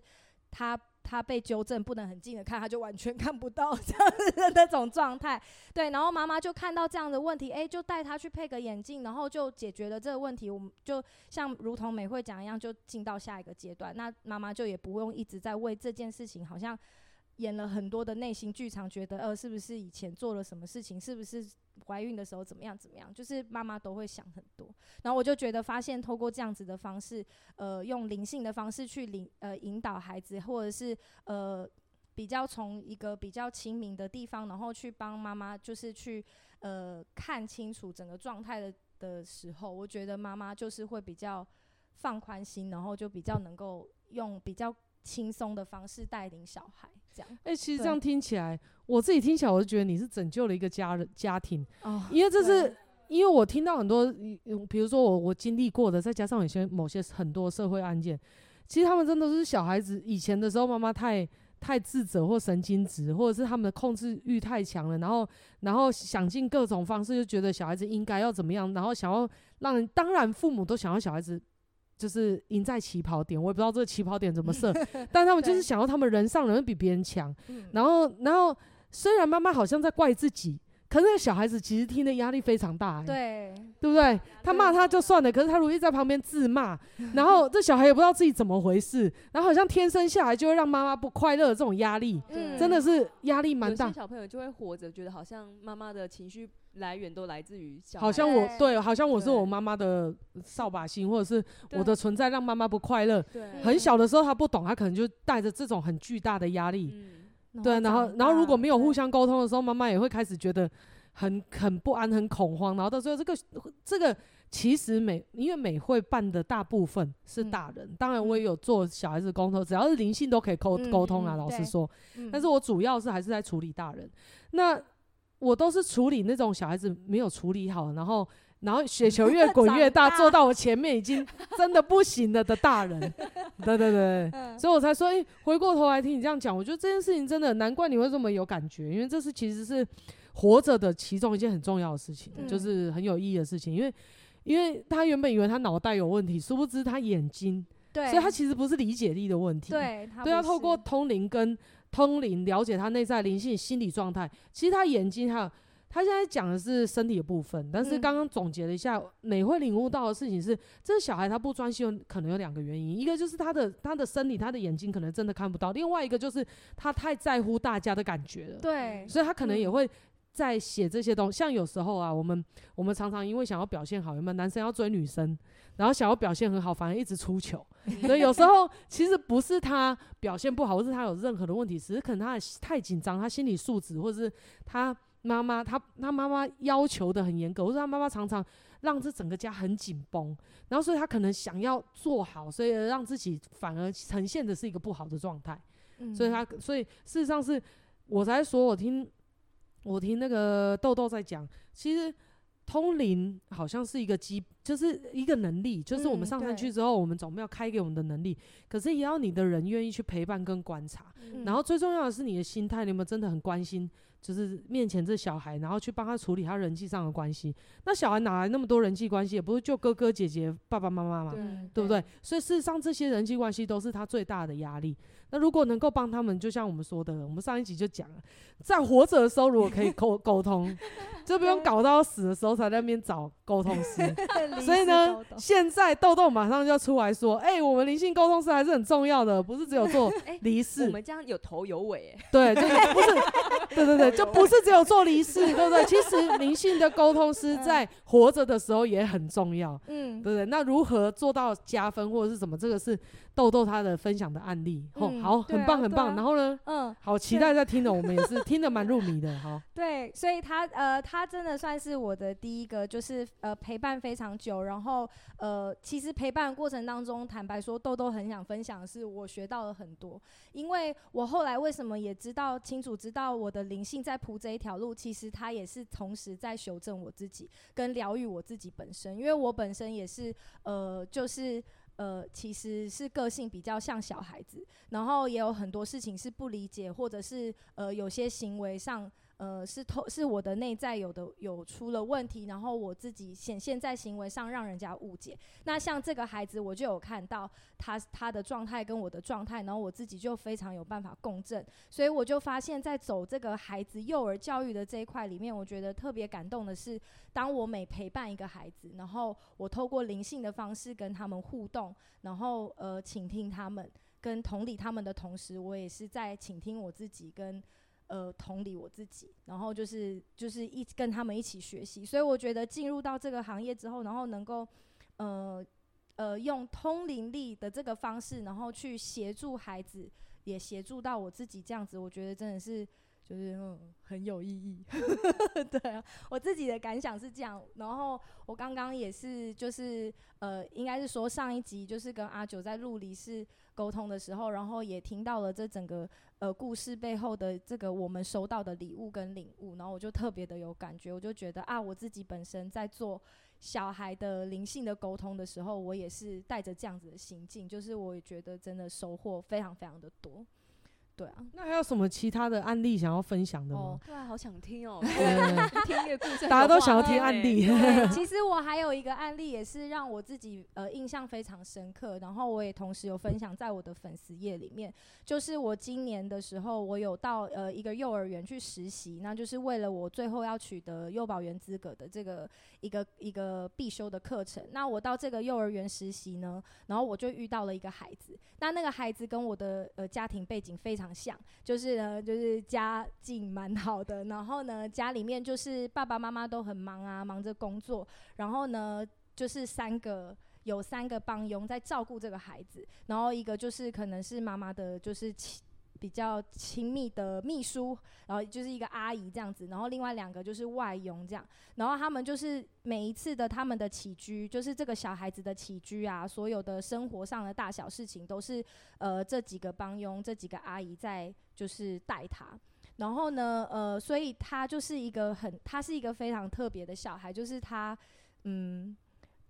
他。他被纠正不能很近的看，他就完全看不到这样子的那种状态。[laughs] 对，然后妈妈就看到这样的问题，诶，就带他去配个眼镜，然后就解决了这个问题。我们就像如同美惠讲一样，就进到下一个阶段。那妈妈就也不用一直在为这件事情好像演了很多的内心剧场，觉得呃是不是以前做了什么事情，是不是？怀孕的时候怎么样？怎么样？就是妈妈都会想很多，然后我就觉得发现透过这样子的方式，呃，用灵性的方式去领呃引导孩子，或者是呃比较从一个比较亲民的地方，然后去帮妈妈，就是去呃看清楚整个状态的的时候，我觉得妈妈就是会比较放宽心，然后就比较能够用比较轻松的方式带领小孩。这样，哎、欸，其实这样听起来，我自己听起来，我就觉得你是拯救了一个家人家庭，哦，因为这是因为我听到很多，比如说我我经历过的，再加上有些某些很多社会案件，其实他们真的是小孩子以前的时候，妈妈太太自责或神经质，或者是他们的控制欲太强了，然后然后想尽各种方式，就觉得小孩子应该要怎么样，然后想要让人，当然父母都想要小孩子。就是赢在起跑点，我也不知道这个起跑点怎么设，[laughs] 但他们就是想要他们人上人比别人强。然后，然后虽然妈妈好像在怪自己，可是那个小孩子其实听的压力非常大，欸，对，对不对？他骂他就算了，可是他如果一直在旁边自骂，[laughs] 然后这小孩也不知道自己怎么回事，然后好像天生下来就会让妈妈不快乐的这种压力，真的是压力蛮大。有些小朋友就会活着，觉得好像妈妈的情绪。来源都来自于小孩，好像我对，好像我是我妈妈的扫把星，或者是我的存在让妈妈不快乐。很小的时候她不懂，她可能就带着这种很巨大的压力。嗯、对，然后然后如果没有互相沟通的时候，妈妈也会开始觉得很很不安、很恐慌。然后到最后，这个这个其实美，因为美会办的大部分是大人，嗯、当然我也有做小孩子沟通，只要是灵性都可以沟沟通啊。老实说，但是我主要是还是在处理大人。那我都是处理那种小孩子没有处理好，然后然后雪球越滚越大，坐到我前面已经真的不行了的大人，[laughs] 对对对，所以我才说，哎，回过头来听你这样讲，我觉得这件事情真的难怪你会这么有感觉，因为这是其实是活着的其中一件很重要的事情，就是很有意义的事情，因为因为他原本以为他脑袋有问题，殊不知他眼睛，对，所以他其实不是理解力的问题，对，对，要透过通灵跟。通灵，了解他内在灵性心理状态。其实他眼睛还有。他现在讲的是身体的部分，但是刚刚总结了一下，嗯、美会领悟到的事情是，这个小孩他不专心，可能有两个原因，一个就是他的他的身体，他的眼睛可能真的看不到，另外一个就是他太在乎大家的感觉了，对，所以他可能也会在写这些东西。像有时候啊，我们我们常常因为想要表现好，有没有男生要追女生，然后想要表现很好，反而一直出糗，[laughs] 所以有时候其实不是他表现不好，或是他有任何的问题，只是可能他太紧张，他心理素质，或者是他。妈妈，他他妈妈要求的很严格，或者他妈妈常常让这整个家很紧绷，然后所以他可能想要做好，所以让自己反而呈现的是一个不好的状态，嗯，所以他。所以事实上是我才说，我听我听那个豆豆在讲，其实通灵好像是一个基，就是一个能力，就是我们上山去之后，我们总要开给我们的能力，可是也要你的人愿意去陪伴跟观察，嗯，然后最重要的是你的心态，你有没有真的很关心？就是面前这小孩，然后去帮他处理他人际上的关系。那小孩哪来那么多人际关系？也不是就哥哥姐姐、爸爸妈妈嘛，对，对不对？所以事实上，这些人际关系都是他最大的压力。那如果能够帮他们，就像我们说的，我们上一集就讲了，在活着的时候，如果可以沟沟通，就不用搞到死的时候才在那边找沟通师。[laughs] 所以呢，现在豆豆马上就要出来说：“哎、欸，我们灵性沟通师还是很重要的，不是只有做离世。欸”我们这样有头有尾、欸，对，就是不是，[laughs] 对对对，就不是只有做离世，[laughs] 对不对？其实灵性的沟通师在活着的时候也很重要，嗯，对不对？那如何做到加分或者是什么？这个是。豆豆他的分享的案例，嗯、好，很棒，很棒。啊、然后呢，嗯，好期待在听的，我们也是 [laughs] 听得蛮入迷的，好。对，所以他呃，他真的算是我的第一个，就是呃陪伴非常久。然后呃，其实陪伴的过程当中，坦白说，豆豆很想分享的是，我学到了很多。因为我后来为什么也知道清楚知道我的灵性在铺这一条路，其实他也是同时在修正我自己，跟疗愈我自己本身。因为我本身也是呃，就是。呃，其实是个性比较像小孩子，然后也有很多事情是不理解，或者是呃有些行为上。呃，是透是我的内在有的有出了问题，然后我自己显现在行为上让人家误解。那像这个孩子，我就有看到他他的状态跟我的状态，然后我自己就非常有办法共振。所以我就发现，在走这个孩子幼儿教育的这一块里面，我觉得特别感动的是，当我每陪伴一个孩子，然后我透过灵性的方式跟他们互动，然后呃倾听他们跟同理他们的同时，我也是在倾听我自己跟。呃，同理我自己，然后就是就是一跟他们一起学习，所以我觉得进入到这个行业之后，然后能够呃呃用通灵力的这个方式，然后去协助孩子，也协助到我自己这样子，我觉得真的是就是嗯很有意义。[laughs] 对啊，我自己的感想是这样。然后我刚刚也是就是呃，应该是说上一集就是跟阿九在录离是沟通的时候，然后也听到了这整个。呃，故事背后的这个我们收到的礼物跟领悟，然后我就特别的有感觉，我就觉得啊，我自己本身在做小孩的灵性的沟通的时候，我也是带着这样子的心境，就是我也觉得真的收获非常非常的多。对啊，那还有什么其他的案例想要分享的吗？哦、对啊，好想听哦，[laughs] 对听一个故事，大家都想要听案例。[laughs] 其实我还有一个案例，也是让我自己呃印象非常深刻，然后我也同时有分享在我的粉丝页里面。就是我今年的时候，我有到呃一个幼儿园去实习，那就是为了我最后要取得幼保员资格的这个一个一个必修的课程。那我到这个幼儿园实习呢，然后我就遇到了一个孩子，那那个孩子跟我的呃家庭背景非常。像就是呢，就是家境蛮好的，然后呢，家里面就是爸爸妈妈都很忙啊，忙着工作，然后呢，就是三个有三个帮佣在照顾这个孩子，然后一个就是可能是妈妈的，就是。比较亲密的秘书，然后就是一个阿姨这样子，然后另外两个就是外佣这样，然后他们就是每一次的他们的起居，就是这个小孩子的起居啊，所有的生活上的大小事情都是呃这几个帮佣这几个阿姨在就是带他，然后呢呃，所以他就是一个很他是一个非常特别的小孩，就是他嗯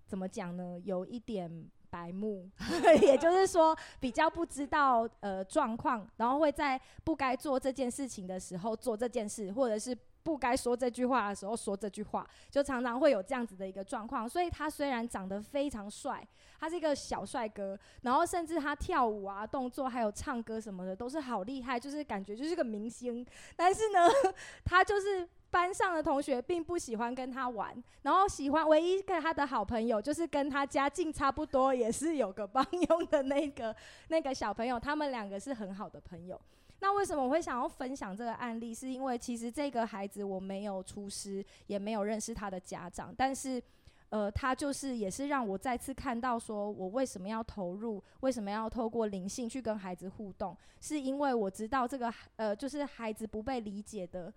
怎么讲呢，有一点。白目，[laughs] 也就是说比较不知道呃状况，然后会在不该做这件事情的时候做这件事，或者是不该说这句话的时候说这句话，就常常会有这样子的一个状况。所以他虽然长得非常帅，他是一个小帅哥，然后甚至他跳舞啊、动作还有唱歌什么的都是好厉害，就是感觉就是个明星。但是呢，[laughs] 他就是班上的同学并不喜欢跟他玩，然后喜欢唯一跟他的好朋友就是跟他家境差不多，也是有个帮佣的那个那个小朋友，他们两个是很好的朋友。那为什么我会想要分享这个案例？是因为其实这个孩子我没有出师，也没有认识他的家长，但是，呃，他就是也是让我再次看到，说我为什么要投入，为什么要透过灵性去跟孩子互动，是因为我知道这个呃，就是孩子不被理解的，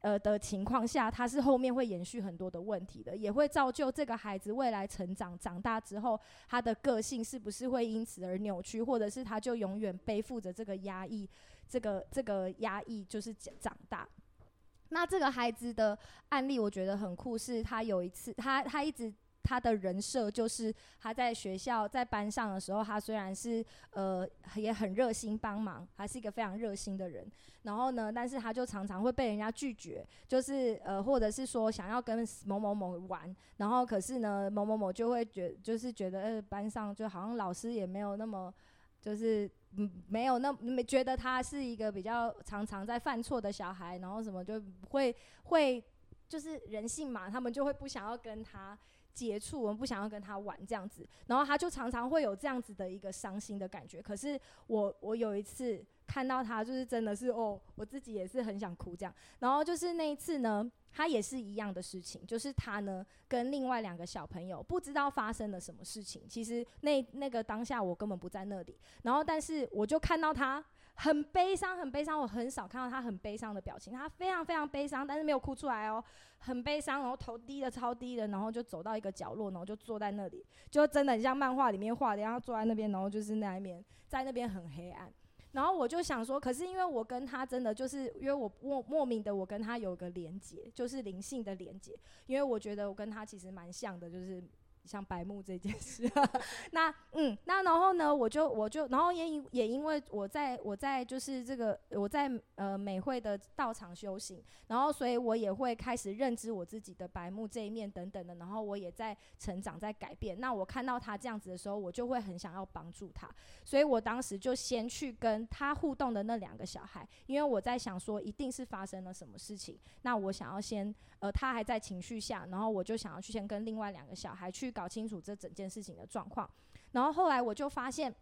呃的情况下，他是后面会延续很多的问题的，也会造就这个孩子未来成长长大之后，他的个性是不是会因此而扭曲，或者是他就永远背负着这个压抑。这个这个压抑就是长大。那这个孩子的案例，我觉得很酷，是他有一次，他他一直他的人设就是他在学校在班上的时候，他虽然是呃也很热心帮忙，还是一个非常热心的人。然后呢，但是他就常常会被人家拒绝，就是呃或者是说想要跟某某某玩，然后可是呢某某某就会觉就是觉得呃班上就好像老师也没有那么就是。嗯，没有那没觉得他是一个比较常常在犯错的小孩，然后什么就会会就是人性嘛，他们就会不想要跟他接触，我们不想要跟他玩这样子，然后他就常常会有这样子的一个伤心的感觉。可是我我有一次看到他，就是真的是哦，我自己也是很想哭这样。然后就是那一次呢。他也是一样的事情，就是他呢跟另外两个小朋友不知道发生了什么事情。其实那那个当下我根本不在那里，然后但是我就看到他很悲伤，很悲伤。我很少看到他很悲伤的表情，他非常非常悲伤，但是没有哭出来哦，很悲伤，然后头低的超低的，然后就走到一个角落，然后就坐在那里，就真的很像漫画里面画的，然后坐在那边，然后就是那一面，在那边很黑暗。然后我就想说，可是因为我跟他真的就是，因为我莫莫名的，我跟他有个连接，就是灵性的连接，因为我觉得我跟他其实蛮像的，就是。像白目这件事，[laughs] 那嗯，那然后呢，我就我就然后也也因为我在我在就是这个我在呃美会的道场修行，然后所以我也会开始认知我自己的白目这一面等等的，然后我也在成长在改变。那我看到他这样子的时候，我就会很想要帮助他，所以我当时就先去跟他互动的那两个小孩，因为我在想说一定是发生了什么事情，那我想要先呃他还在情绪下，然后我就想要去先跟另外两个小孩去。搞清楚这整件事情的状况，然后后来我就发现，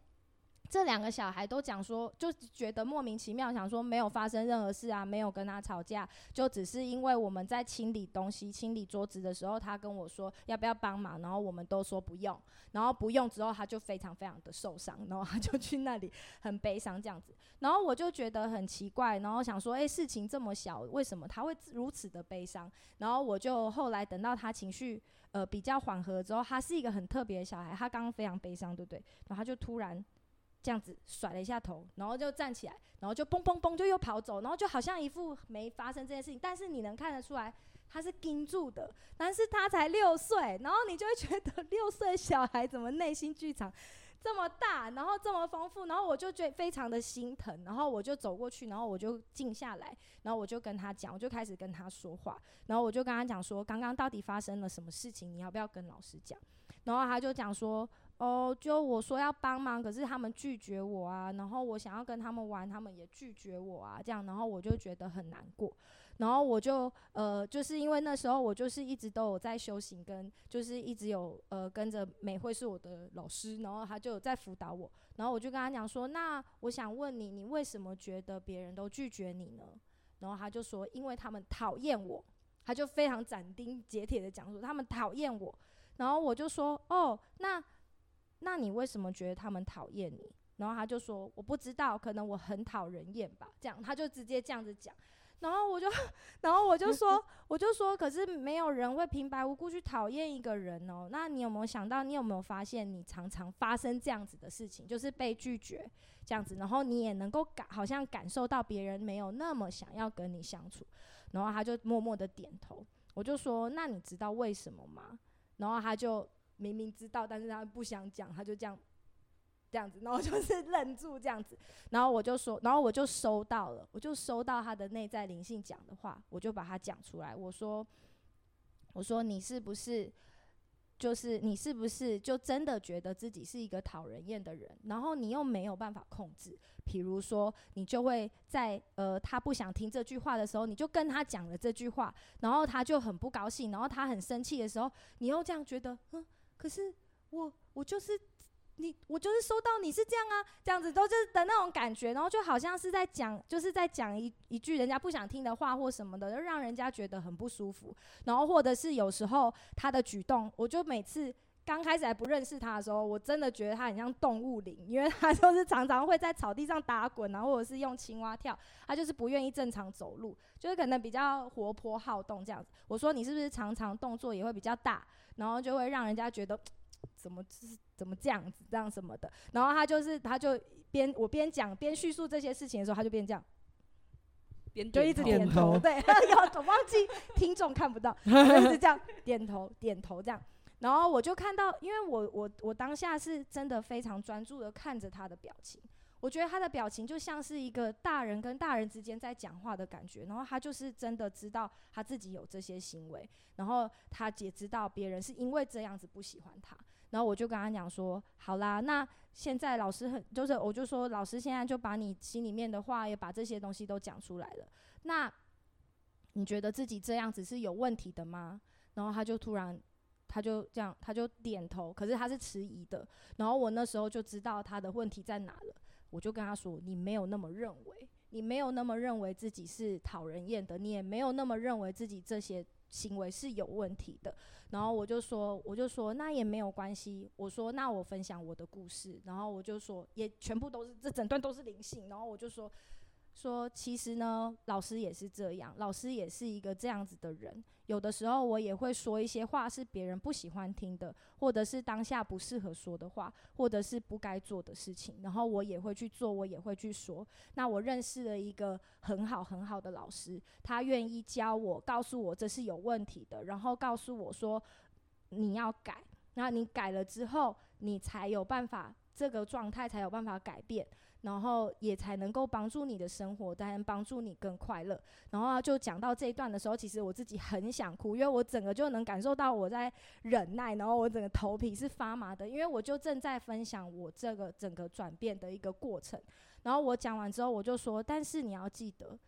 这两个小孩都讲说，就觉得莫名其妙，想说没有发生任何事啊，没有跟他吵架，就只是因为我们在清理东西、清理桌子的时候，他跟我说要不要帮忙，然后我们都说不用，然后不用之后，他就非常非常的受伤，然后他就去那里很悲伤这样子，然后我就觉得很奇怪，然后想说，诶，事情这么小，为什么他会如此的悲伤？然后我就后来等到他情绪。呃，比较缓和之后，他是一个很特别的小孩。他刚刚非常悲伤，对不对？然后他就突然这样子甩了一下头，然后就站起来，然后就嘣嘣嘣就又跑走，然后就好像一副没发生这件事情。但是你能看得出来，他是盯住的。但是他才六岁，然后你就会觉得六岁小孩怎么内心剧场？这么大，然后这么丰富，然后我就觉得非常的心疼，然后我就走过去，然后我就静下来，然后我就跟他讲，我就开始跟他说话，然后我就跟他讲说，刚刚到底发生了什么事情，你要不要跟老师讲？然后他就讲说，哦，就我说要帮忙，可是他们拒绝我啊，然后我想要跟他们玩，他们也拒绝我啊，这样，然后我就觉得很难过。然后我就呃，就是因为那时候我就是一直都有在修行，跟就是一直有呃跟着美惠是我的老师，然后他就有在辅导我，然后我就跟他讲说，那我想问你，你为什么觉得别人都拒绝你呢？然后他就说，因为他们讨厌我，他就非常斩钉截铁的讲说他们讨厌我，然后我就说，哦，那那你为什么觉得他们讨厌你？然后他就说，我不知道，可能我很讨人厌吧，这样他就直接这样子讲。然后我就，[laughs] 然后我就说，[laughs] 我就说，可是没有人会平白无故去讨厌一个人哦。那你有没有想到，你有没有发现，你常常发生这样子的事情，就是被拒绝这样子，然后你也能够感，好像感受到别人没有那么想要跟你相处。然后他就默默的点头。我就说，那你知道为什么吗？然后他就明明知道，但是他不想讲，他就这样。这样子，然后 [laughs] 就是愣住这样子，然后我就说，然后我就收到了，我就收到他的内在灵性讲的话，我就把它讲出来，我说，我说你是不是？就是你是不是就真的觉得自己是一个讨人厌的人，然后你又没有办法控制？比如说，你就会在呃他不想听这句话的时候，你就跟他讲了这句话，然后他就很不高兴，然后他很生气的时候，你又这样觉得，嗯，可是我我就是。你我就是收到你是这样啊，这样子都就是的那种感觉，然后就好像是在讲，就是在讲一一句人家不想听的话或什么的，就让人家觉得很不舒服。然后或者是有时候他的举动，我就每次刚开始还不认识他的时候，我真的觉得他很像动物灵，因为他就是常常会在草地上打滚，然后或者是用青蛙跳，他就是不愿意正常走路，就是可能比较活泼好动这样子。我说你是不是常常动作也会比较大，然后就会让人家觉得。[tsk] 怎么怎么这样子这样什么的，然后他就是他就边我边讲边叙述这些事情的时候，他就边这样，边就一直点头，头 [laughs] 对，[laughs] 我忘记听众看不到，[laughs] 就是这样点头点头这样，然后我就看到，因为我我我当下是真的非常专注的看着他的表情。我觉得他的表情就像是一个大人跟大人之间在讲话的感觉，然后他就是真的知道他自己有这些行为，然后他也知道别人是因为这样子不喜欢他，然后我就跟他讲说，好啦，那现在老师很就是，我就说老师现在就把你心里面的话也把这些东西都讲出来了，那你觉得自己这样子是有问题的吗？然后他就突然他就这样他就点头，可是他是迟疑的，然后我那时候就知道他的问题在哪了。我就跟他说：“你没有那么认为，你没有那么认为自己是讨人厌的，你也没有那么认为自己这些行为是有问题的。”然后我就说：“我就说那也没有关系。”我说：“那我分享我的故事。”然后我就说：“也全部都是这整段都是灵性。”然后我就说。说其实呢，老师也是这样，老师也是一个这样子的人。有的时候我也会说一些话是别人不喜欢听的，或者是当下不适合说的话，或者是不该做的事情，然后我也会去做，我也会去说。那我认识了一个很好很好的老师，他愿意教我，告诉我这是有问题的，然后告诉我说你要改，那你改了之后，你才有办法，这个状态才有办法改变。然后也才能够帮助你的生活，当然帮助你更快乐。然后就讲到这一段的时候，其实我自己很想哭，因为我整个就能感受到我在忍耐，然后我整个头皮是发麻的，因为我就正在分享我这个整个转变的一个过程。然后我讲完之后，我就说：“但是你要记得，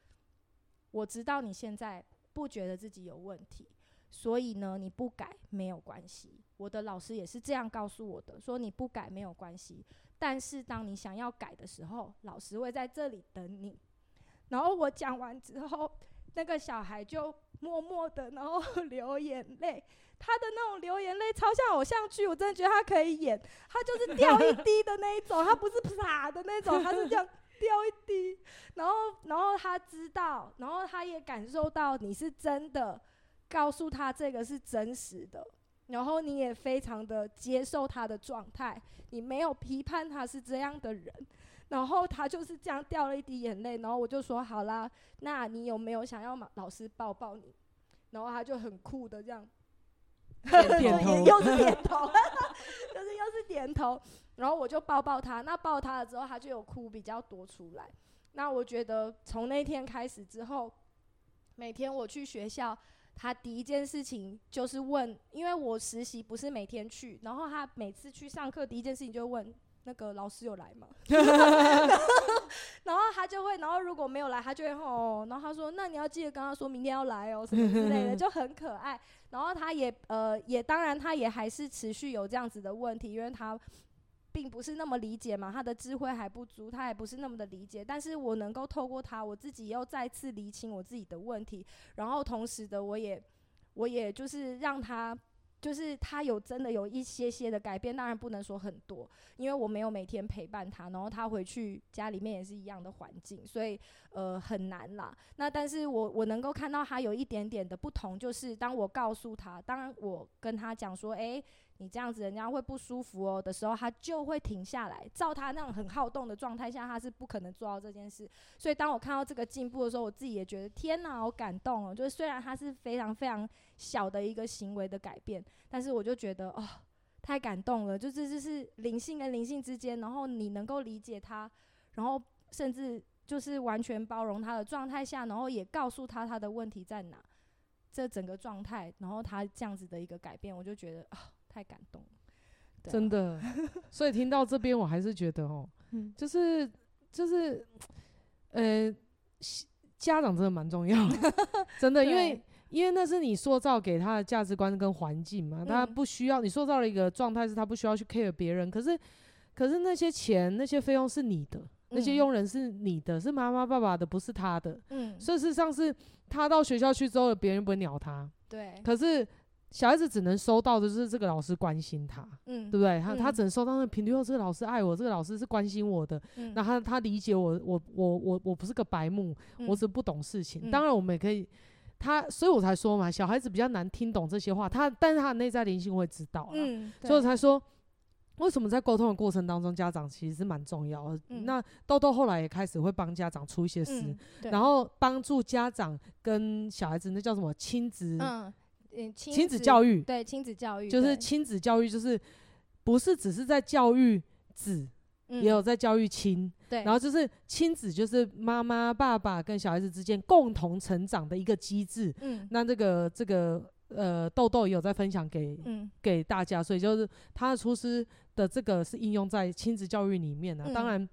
我知道你现在不觉得自己有问题，所以呢，你不改没有关系。我的老师也是这样告诉我的，说你不改没有关系。”但是当你想要改的时候，老师会在这里等你。然后我讲完之后，那个小孩就默默的，然后 [laughs] 流眼泪。他的那种流眼泪超像偶像剧，我真的觉得他可以演。他就是掉一滴的那一种，他不是啪的那种，他是这样掉一滴。然后，然后他知道，然后他也感受到你是真的，告诉他这个是真实的。然后你也非常的接受他的状态，你没有批判他是这样的人，然后他就是这样掉了一滴眼泪，然后我就说好啦，那你有没有想要老师抱抱你？然后他就很酷的这样，[laughs] 点头 [laughs] 又是点头，就是又是点头，然后我就抱抱他，那抱他了之后，他就有哭比较多出来。那我觉得从那天开始之后，每天我去学校。他第一件事情就是问，因为我实习不是每天去，然后他每次去上课第一件事情就问那个老师有来吗？[laughs] 然后他就会，然后如果没有来，他就会哦，然后他说那你要记得跟他说明天要来哦，什么之类的，[laughs] 就很可爱。然后他也呃也当然他也还是持续有这样子的问题，因为他。并不是那么理解嘛，他的智慧还不足，他也不是那么的理解。但是我能够透过他，我自己又再次厘清我自己的问题，然后同时的，我也，我也就是让他，就是他有真的有一些些的改变，当然不能说很多，因为我没有每天陪伴他，然后他回去家里面也是一样的环境，所以呃很难啦。那但是我我能够看到他有一点点的不同，就是当我告诉他，当我跟他讲说，诶。你这样子，人家会不舒服哦的时候，他就会停下来。照他那种很好动的状态下，他是不可能做到这件事。所以，当我看到这个进步的时候，我自己也觉得天哪，好感动哦！就是虽然他是非常非常小的一个行为的改变，但是我就觉得哦。太感动了，就是就是灵性跟灵性之间，然后你能够理解他，然后甚至就是完全包容他的状态下，然后也告诉他他的问题在哪，这整个状态，然后他这样子的一个改变，我就觉得啊，太感动了，啊、真的。[laughs] 所以听到这边，我还是觉得哦，嗯、就是就是，呃，家长真的蛮重要，[laughs] 真的，因为。因为那是你塑造给他的价值观跟环境嘛，他不需要你塑造了一个状态，是他不需要去 care 别人。可是，可是那些钱、那些费用是你的，那些佣人是你的，是妈妈爸爸的，不是他的。嗯，事实上是他到学校去之后，别人不会鸟他。对。可是小孩子只能收到的就是这个老师关心他，嗯，对不对？他他只能收到那频率，哦，这个老师爱我，这个老师是关心我的，那他他理解我，我我我我不是个白目，我只是不懂事情。当然，我们也可以。他，所以我才说嘛，小孩子比较难听懂这些话，他，但是他的内在灵性会知道，嗯，所以我才说，为什么在沟通的过程当中，家长其实是蛮重要的。嗯、那豆豆后来也开始会帮家长出一些事，嗯、然后帮助家长跟小孩子，那叫什么亲子，嗯，亲子教育，对，亲子教育，就是亲子教育，就是不是只是在教育子。也有在教育亲，对，然后就是亲子，就是妈妈、爸爸跟小孩子之间共同成长的一个机制。嗯，那这个这个呃，豆豆也有在分享给、嗯、给大家，所以就是他的厨师的这个是应用在亲子教育里面啊。嗯、当然，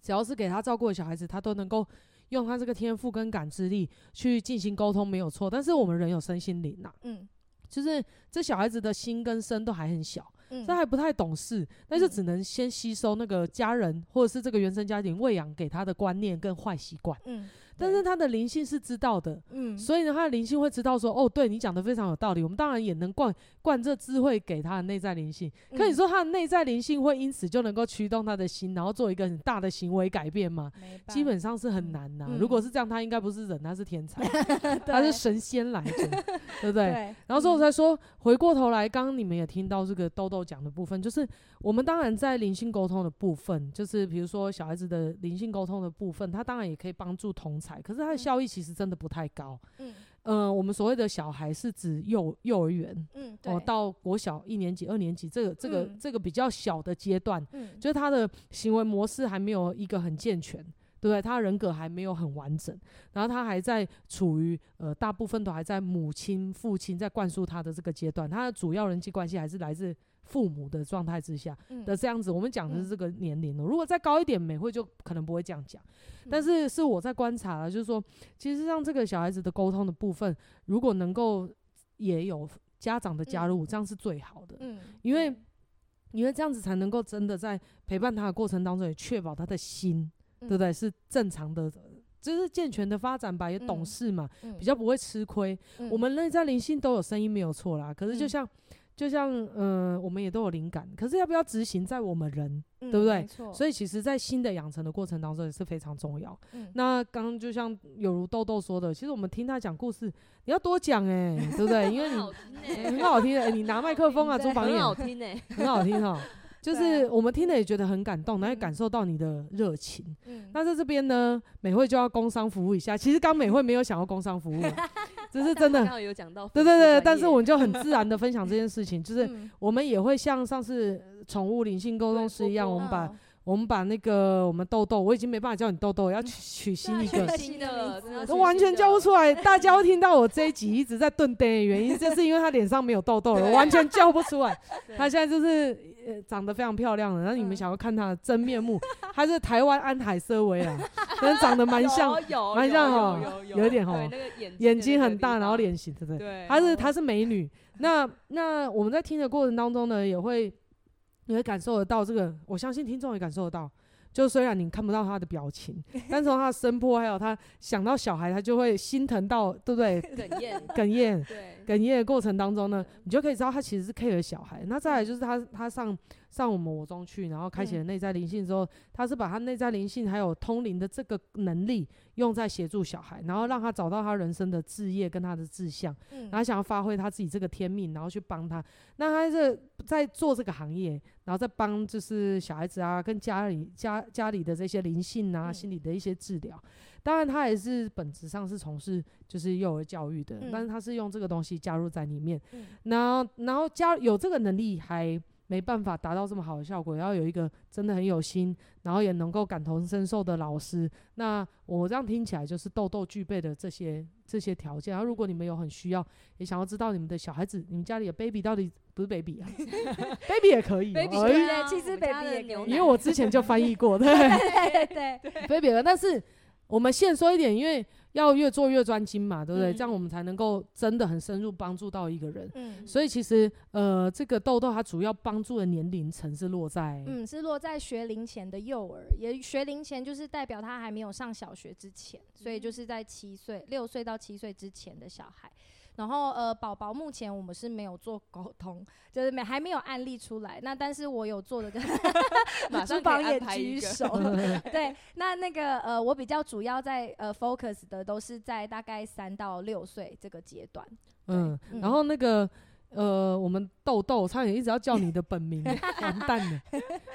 只要是给他照顾的小孩子，他都能够用他这个天赋跟感知力去进行沟通，没有错。但是我们人有身心灵呐，嗯，就是这小孩子的心跟身都还很小。嗯，这还不太懂事，那就只能先吸收那个家人或者是这个原生家庭喂养给他的观念跟坏习惯。嗯。但是他的灵性是知道的，嗯，所以呢，他的灵性会知道说，哦，对你讲的非常有道理。我们当然也能灌灌这智慧给他的内在灵性。可你说他的内在灵性会因此就能够驱动他的心，然后做一个很大的行为改变吗？基本上是很难呐。如果是这样，他应该不是人，他是天才，[laughs] 他是神仙来着，对不对？然后所以我才说，回过头来，刚刚你们也听到这个豆豆讲的部分，就是我们当然在灵性沟通的部分，就是比如说小孩子的灵性沟通的部分，他当然也可以帮助同。可是它的效益其实真的不太高。嗯，呃，我们所谓的小孩是指幼幼儿园，嗯，哦，到国小一年级、二年级这个这个、嗯、这个比较小的阶段，嗯，就是他的行为模式还没有一个很健全，对不对？他人格还没有很完整，然后他还在处于呃，大部分都还在母亲、父亲在灌输他的这个阶段，他的主要人际关系还是来自。父母的状态之下的这样子，我们讲的是这个年龄了。如果再高一点，美惠就可能不会这样讲。但是是我在观察了，就是说，其实让这个小孩子的沟通的部分，如果能够也有家长的加入，这样是最好的。嗯，因为因为这样子才能够真的在陪伴他的过程当中，也确保他的心，对不对？是正常的，就是健全的发展吧，也懂事嘛，比较不会吃亏。我们内在灵性都有声音没有错啦，可是就像。就像嗯、呃，我们也都有灵感，可是要不要执行在我们人，嗯、对不对？所以其实，在新的养成的过程当中也是非常重要。嗯、那刚刚就像有如豆豆说的，其实我们听他讲故事，你要多讲哎、欸，对不对？因为你很好听哎、欸，你拿麦克风啊，朱榜眼，很好听哎，很好听哈。就是我们听了也觉得很感动，然后也感受到你的热情。嗯，那在这边呢，美惠就要工商服务一下。其实刚美惠没有想要工商服务，[laughs] 只是真的。刚好有讲到。对对对，但是我们就很自然的分享这件事情，就是我们也会像上次宠物灵性沟通师一样，我们把。我们把那个我们豆豆，我已经没办法叫你豆豆，要取 [laughs] 取新一个，新的，都完全叫不出来。大家会听到我这一集一直在顿呆的原因，就是因为他脸上没有痘痘了，我完全叫不出来。[laughs] 他现在就是呃长得非常漂亮的，然后你们想要看她的真面目，[laughs] 她是台湾安海瑟薇啊，[laughs] 可能长得蛮像，蛮像哦，有一点哦，眼睛很大，然后脸型对不对？她是她是美女。那那我们在听的过程当中呢，也会。你会感受得到这个，我相信听众也感受得到。就虽然你看不到他的表情，[laughs] 但从他的声波还有他想到小孩，他就会心疼到，对不对？[laughs] 哽咽，哽咽，对，哽咽的过程当中呢，你就可以知道他其实是 care 小孩。那再来就是他他上上我们我中去，然后开启了内在灵性之后，他是把他内在灵性还有通灵的这个能力用在协助小孩，然后让他找到他人生的志业跟他的志向，然后想要发挥他自己这个天命，然后去帮他。那他这在做这个行业，然后在帮就是小孩子啊，跟家里家家里的这些灵性啊、嗯、心理的一些治疗。当然，他也是本质上是从事就是幼儿教育的，嗯、但是他是用这个东西加入在里面，嗯、然后然后加有这个能力还。没办法达到这么好的效果，要有一个真的很有心，然后也能够感同身受的老师。那我这样听起来就是豆豆具备的这些这些条件。然后如果你们有很需要，也想要知道你们的小孩子，你们家里的 baby 到底不是 baby 啊，[laughs] baby 也可以其实 baby 也可以，因为我之前就翻译过，对 [laughs] 对。[laughs] 对对，baby 了，但是。我们现说一点，因为要越做越专精嘛，对不对？嗯、这样我们才能够真的很深入帮助到一个人。嗯，所以其实呃，这个豆豆它主要帮助的年龄层是落在嗯，是落在学龄前的幼儿，也学龄前就是代表他还没有上小学之前，所以就是在七岁、六岁到七岁之前的小孩。然后呃，宝宝目前我们是没有做沟通，就是没还没有案例出来。那但是我有做的，[laughs] 马上 [laughs] 宝也举手。[laughs] 嗯、对，那那个呃，我比较主要在呃 focus 的都是在大概三到六岁这个阶段。嗯，嗯然后那个。呃，我们豆豆差点一直要叫你的本名，[laughs] 完蛋了。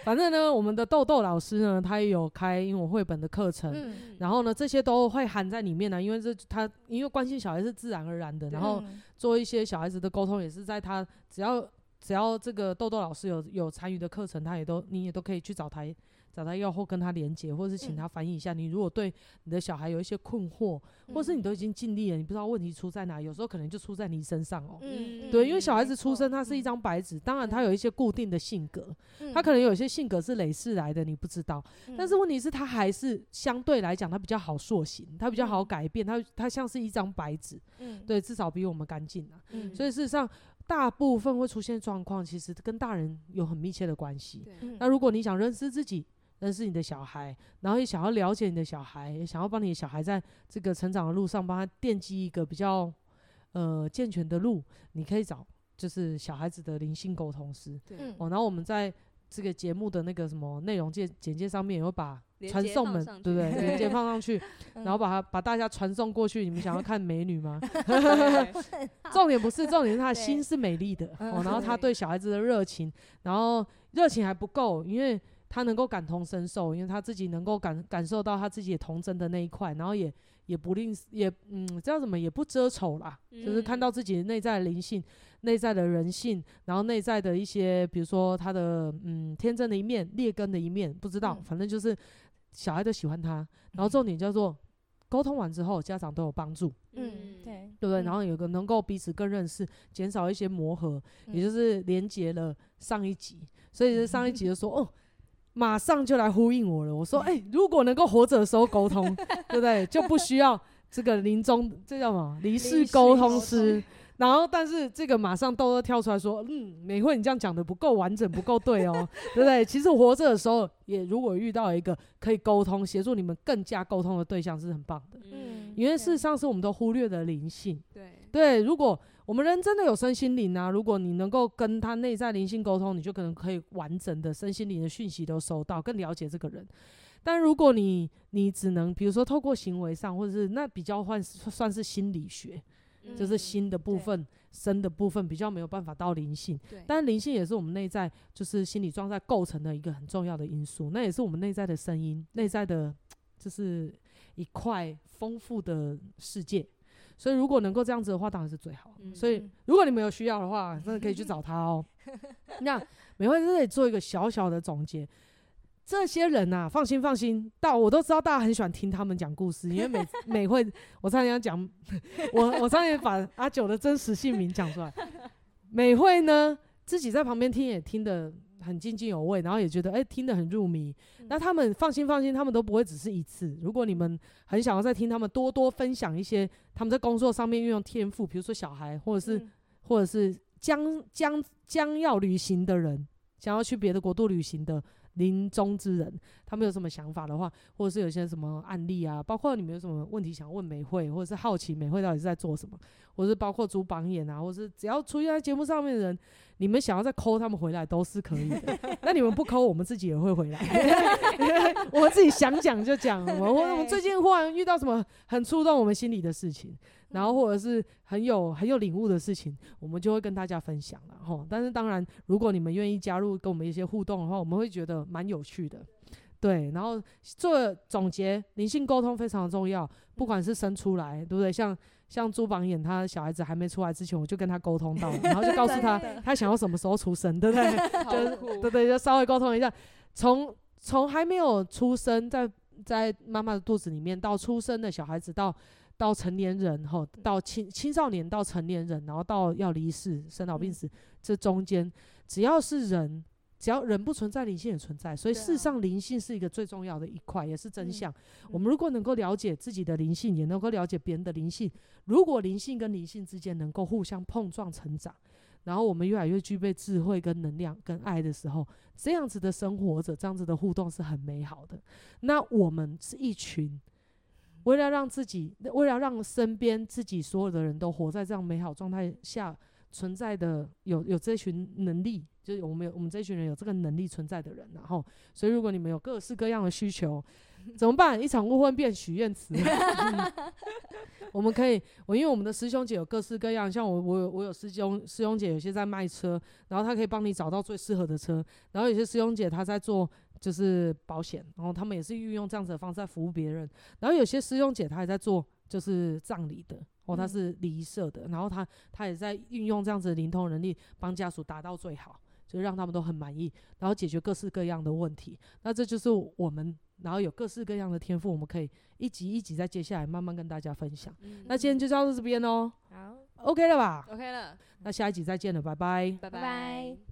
反正呢，我们的豆豆老师呢，他也有开英文绘本的课程，嗯、然后呢，这些都会含在里面呢。因为这他因为关心小孩是自然而然的，然后做一些小孩子的沟通，也是在他只要只要这个豆豆老师有有参与的课程，他也都你也都可以去找他。找他要或跟他连接，或者是请他翻译一下。嗯、你如果对你的小孩有一些困惑，嗯、或是你都已经尽力了，你不知道问题出在哪，有时候可能就出在你身上哦。嗯，对，因为小孩子出生嗯、他是一张白纸，当然他有一些固定的性格，嗯、他可能有一些性格是累世来的，你不知道。嗯、但是问题是，他还是相对来讲，他比较好塑形，他比较好改变，他他像是一张白纸。嗯，对，至少比我们干净啊。嗯，所以事实上，大部分会出现状况，其实跟大人有很密切的关系。对那如果你想认识自己，认识你的小孩，然后也想要了解你的小孩，也想要帮你的小孩在这个成长的路上帮他奠基一个比较呃健全的路，你可以找就是小孩子的灵性沟通师。对哦，然后我们在这个节目的那个什么内容介简介上面也会把传送门，对不对？连接放上去，[laughs] 然后把它把大家传送过去。你们想要看美女吗？[laughs] [laughs] 重点不是重点，是他的心是美丽的哦。然后他对小孩子的热情，然后热情还不够，因为。他能够感同身受，因为他自己能够感感受到他自己童真的那一块，然后也也不吝也嗯，这样怎么也不遮丑啦，嗯、就是看到自己内在的灵性、内在的人性，然后内在的一些，比如说他的嗯天真的一面、劣根的一面，不知道，嗯、反正就是小孩都喜欢他。然后重点叫做沟通完之后，家长都有帮助，嗯，对，对不对？然后有个能够彼此更认识，减少一些磨合，嗯、也就是连接了上一集，所以是上一集就说哦。马上就来呼应我了。我说，哎、欸，如果能够活着的时候沟通，[laughs] 对不对？就不需要这个临终，这叫什么？离世沟通师。然后，但是这个马上豆豆跳出来说，嗯，美惠，你这样讲的不够完整，不够对哦，[laughs] 对不对？其实活着的时候，也如果遇到一个可以沟通、协助你们更加沟通的对象，是很棒的。嗯，因为事实上是我们都忽略了灵性。对对，如果。我们人真的有身心灵啊！如果你能够跟他内在灵性沟通，你就可能可以完整的身心灵的讯息都收到，更了解这个人。但如果你你只能比如说透过行为上，或者是那比较算算是心理学，嗯、就是心的部分、身的部分比较没有办法到灵性。对但灵性也是我们内在就是心理状态构成的一个很重要的因素，那也是我们内在的声音，内在的就是一块丰富的世界。所以如果能够这样子的话，当然是最好。嗯、所以如果你们有需要的话，真的可以去找 [laughs] 他哦。那美惠在这里做一个小小的总结。这些人呐、啊，放心放心，到我都知道大家很喜欢听他们讲故事，因为美美惠，我差点要讲，[laughs] 我我差点把阿九的真实姓名讲出来。美惠呢，自己在旁边听也听得很津津有味，然后也觉得哎、欸，听得很入迷。嗯、那他们放心放心，他们都不会只是一次。如果你们很想要再听他们多多分享一些他们在工作上面运用天赋，比如说小孩，或者是、嗯、或者是将将将要旅行的人，想要去别的国度旅行的。临终之人，他们有什么想法的话，或者是有些什么案例啊，包括你们有什么问题想问美惠，或者是好奇美惠到底是在做什么，或者是包括主榜眼啊，或者是只要出现在节目上面的人，你们想要再抠他们回来都是可以的。那你们不抠，我们自己也会回来。[laughs] 我们自己想讲就讲，我我们最近忽然遇到什么很触动我们心里的事情，[laughs] 然后或者是很有很有领悟的事情，我们就会跟大家分享了吼。但是当然，如果你们愿意加入跟我们一些互动的话，我们会觉得蛮有趣的。对，然后做总结，灵性沟通非常重要，不管是生出来，对不对？像像朱榜眼，他小孩子还没出来之前，我就跟他沟通到，然后就告诉他 [laughs] 他想要什么时候出生，对不对？[laughs] 就对对，就稍微沟通一下，从从还没有出生，在在妈妈的肚子里面到出生的小孩子到。到成年人后，到青青少年，到成年人，然后到要离世、生老病死，嗯、这中间只要是人，只要人不存在，灵性也存在。所以事实上，灵性是一个最重要的一块，也是真相。嗯、我们如果能够了解自己的灵性，也能够了解别人的灵性，如果灵性跟灵性之间能够互相碰撞成长，然后我们越来越具备智慧、跟能量、跟爱的时候，这样子的生活着，这样子的互动是很美好的。那我们是一群。为了让自己，为了让身边自己所有的人都活在这样美好状态下存在的有有这群能力，就是我们有我们这群人有这个能力存在的人，然后，所以如果你们有各式各样的需求，[laughs] 怎么办？一场误会变许愿池，[laughs] 我们可以，我因为我们的师兄姐有各式各样，像我我有我有师兄师兄姐有些在卖车，然后他可以帮你找到最适合的车，然后有些师兄姐他在做。就是保险，然后他们也是运用这样子的方式在服务别人。然后有些师兄姐她也在做，就是葬礼的，哦，他是礼仪社的，然后他他也在运用这样子的灵通能力，帮家属达到最好，就是让他们都很满意，然后解决各式各样的问题。那这就是我们，然后有各式各样的天赋，我们可以一集一集在接下来慢慢跟大家分享。嗯、那今天就到这边哦，好，OK 了吧？OK 了，那下一集再见了，拜拜，拜拜。